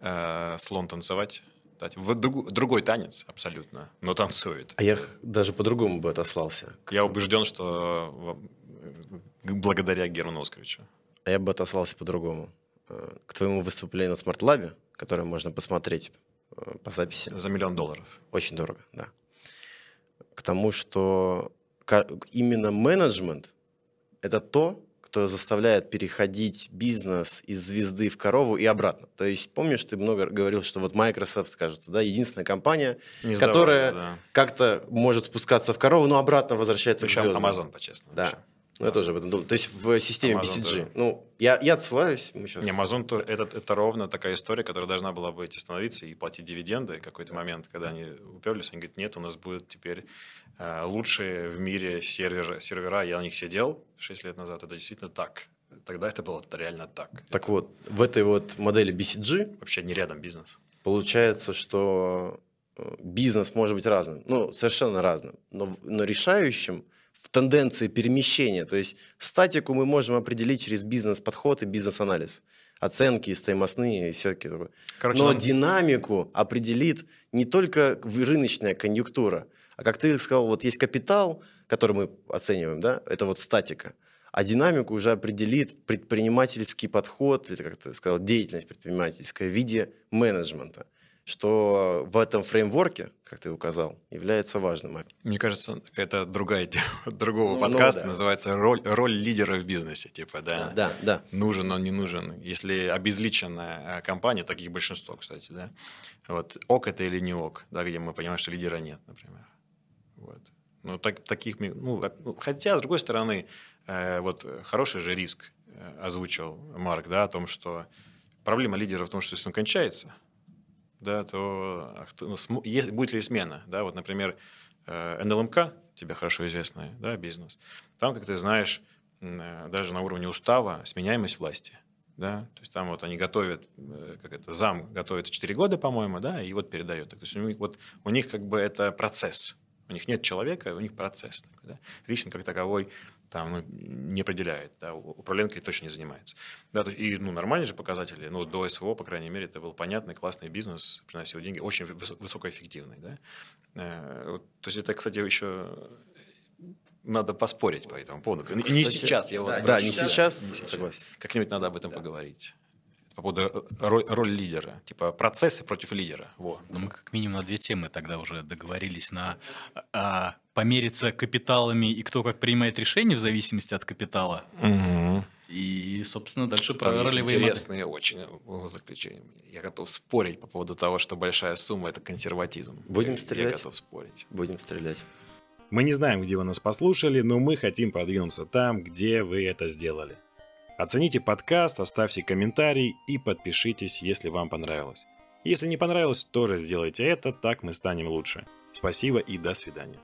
э, слон танцевать. В друг- другой танец абсолютно, но танцует. А я даже по-другому бы отослался. Я убежден, что э, благодаря Герману Оскаровичу. А я бы отослался по-другому. Э, К твоему выступлению на смарт-лабе, которое можно посмотреть э, по записи. За миллион долларов. Очень дорого, да. К тому, что именно менеджмент – это то, кто заставляет переходить бизнес из звезды в корову и обратно. То есть, помнишь, ты много говорил, что вот Microsoft, кажется, да, единственная компания, Не которая да. как-то может спускаться в корову, но обратно возвращается к Причем звездам. Amazon, по-честному. Да. вообще. Ну, я тоже об этом думал. То есть в системе Amazon BCG. тоже. Ну, я, я отсылаюсь. Мы сейчас... Не, Amazon то- это, это ровно такая история, которая должна была быть остановиться и платить дивиденды. В какой-то момент, когда они уперлись, они говорят, нет, у нас будет теперь э, лучшие в мире сервера, сервера. Я на них сидел 6 лет назад. Это действительно так. Тогда это было реально так. Так вот, в этой вот модели BCG Вообще не рядом бизнес. получается, что э, бизнес может быть разным. Ну, совершенно разным. Но, но решающим в тенденции перемещения. То есть статику мы можем определить через бизнес-подход и бизнес-анализ. Оценки, стоимостные и все-таки такое. Короче, Но нам- динамику определит не только рыночная конъюнктура, а как ты сказал, вот есть капитал, который мы оцениваем, да, это вот статика, а динамику уже определит предпринимательский подход, или, как ты сказал, деятельность предпринимательская в виде менеджмента, что в этом фреймворке, как ты указал, является важным. Мне кажется, это другая тема другого Ну, подкаста, ну, да. называется роль, роль лидера в бизнесе. Типа, да. Да, да. нужен он, не нужен. Если обезличенная э, компания, таких большинство, кстати, да, вот, ок это или не ок, да, где мы понимаем, что лидера нет, например. Вот. Ну, так, таких, ну, а- ну, хотя, с другой стороны, э, вот э, хороший же риск э, озвучил Марк, да, о том, что проблема лидера в том, что если он кончается, да, то а ну, есть- будет ли смена, да, вот, например, э, НЛМК, тебе хорошо известный, да, бизнес, там, как ты знаешь, э, даже на уровне устава сменяемость власти, да, то есть там вот они готовят, э, как это, зам готовится 4 года, по-моему, да, и вот передает. То есть у них, вот, у них как бы это процесс, у них нет человека, у них процесс. Такой, да. Риск как таковой там ну, не определяет, да, управленкой точно не занимается. Да, то и ну, нормальные же показатели, ну, до СВО, по крайней мере, это был понятный, классный бизнес, приносил деньги, очень выс- высокоэффективный. Да? Э, вот, то есть это, кстати, еще надо поспорить по этому поводу. Не сейчас, я вас Да, прошу. не сейчас, согласен. Как-нибудь надо об этом поговорить. По поводу э, роль, роль лидера. Типа процессы против лидера. Во. Ну, мы как минимум на две темы тогда уже договорились на а, помериться капиталами и кто как принимает решения в зависимости от капитала. И, собственно, дальше про Там есть ролевые модели. интересные очень э, заключения. Я готов спорить по поводу того, что большая сумма – это консерватизм. Будем Я- стрелять? Я готов спорить. Будем стрелять. Мы не знаем, где вы нас послушали, но мы хотим продвинуться там, где вы это сделали. Оцените подкаст, оставьте комментарий и подпишитесь, если вам понравилось. Если не понравилось, тоже сделайте это, так мы станем лучше. Спасибо и до свидания.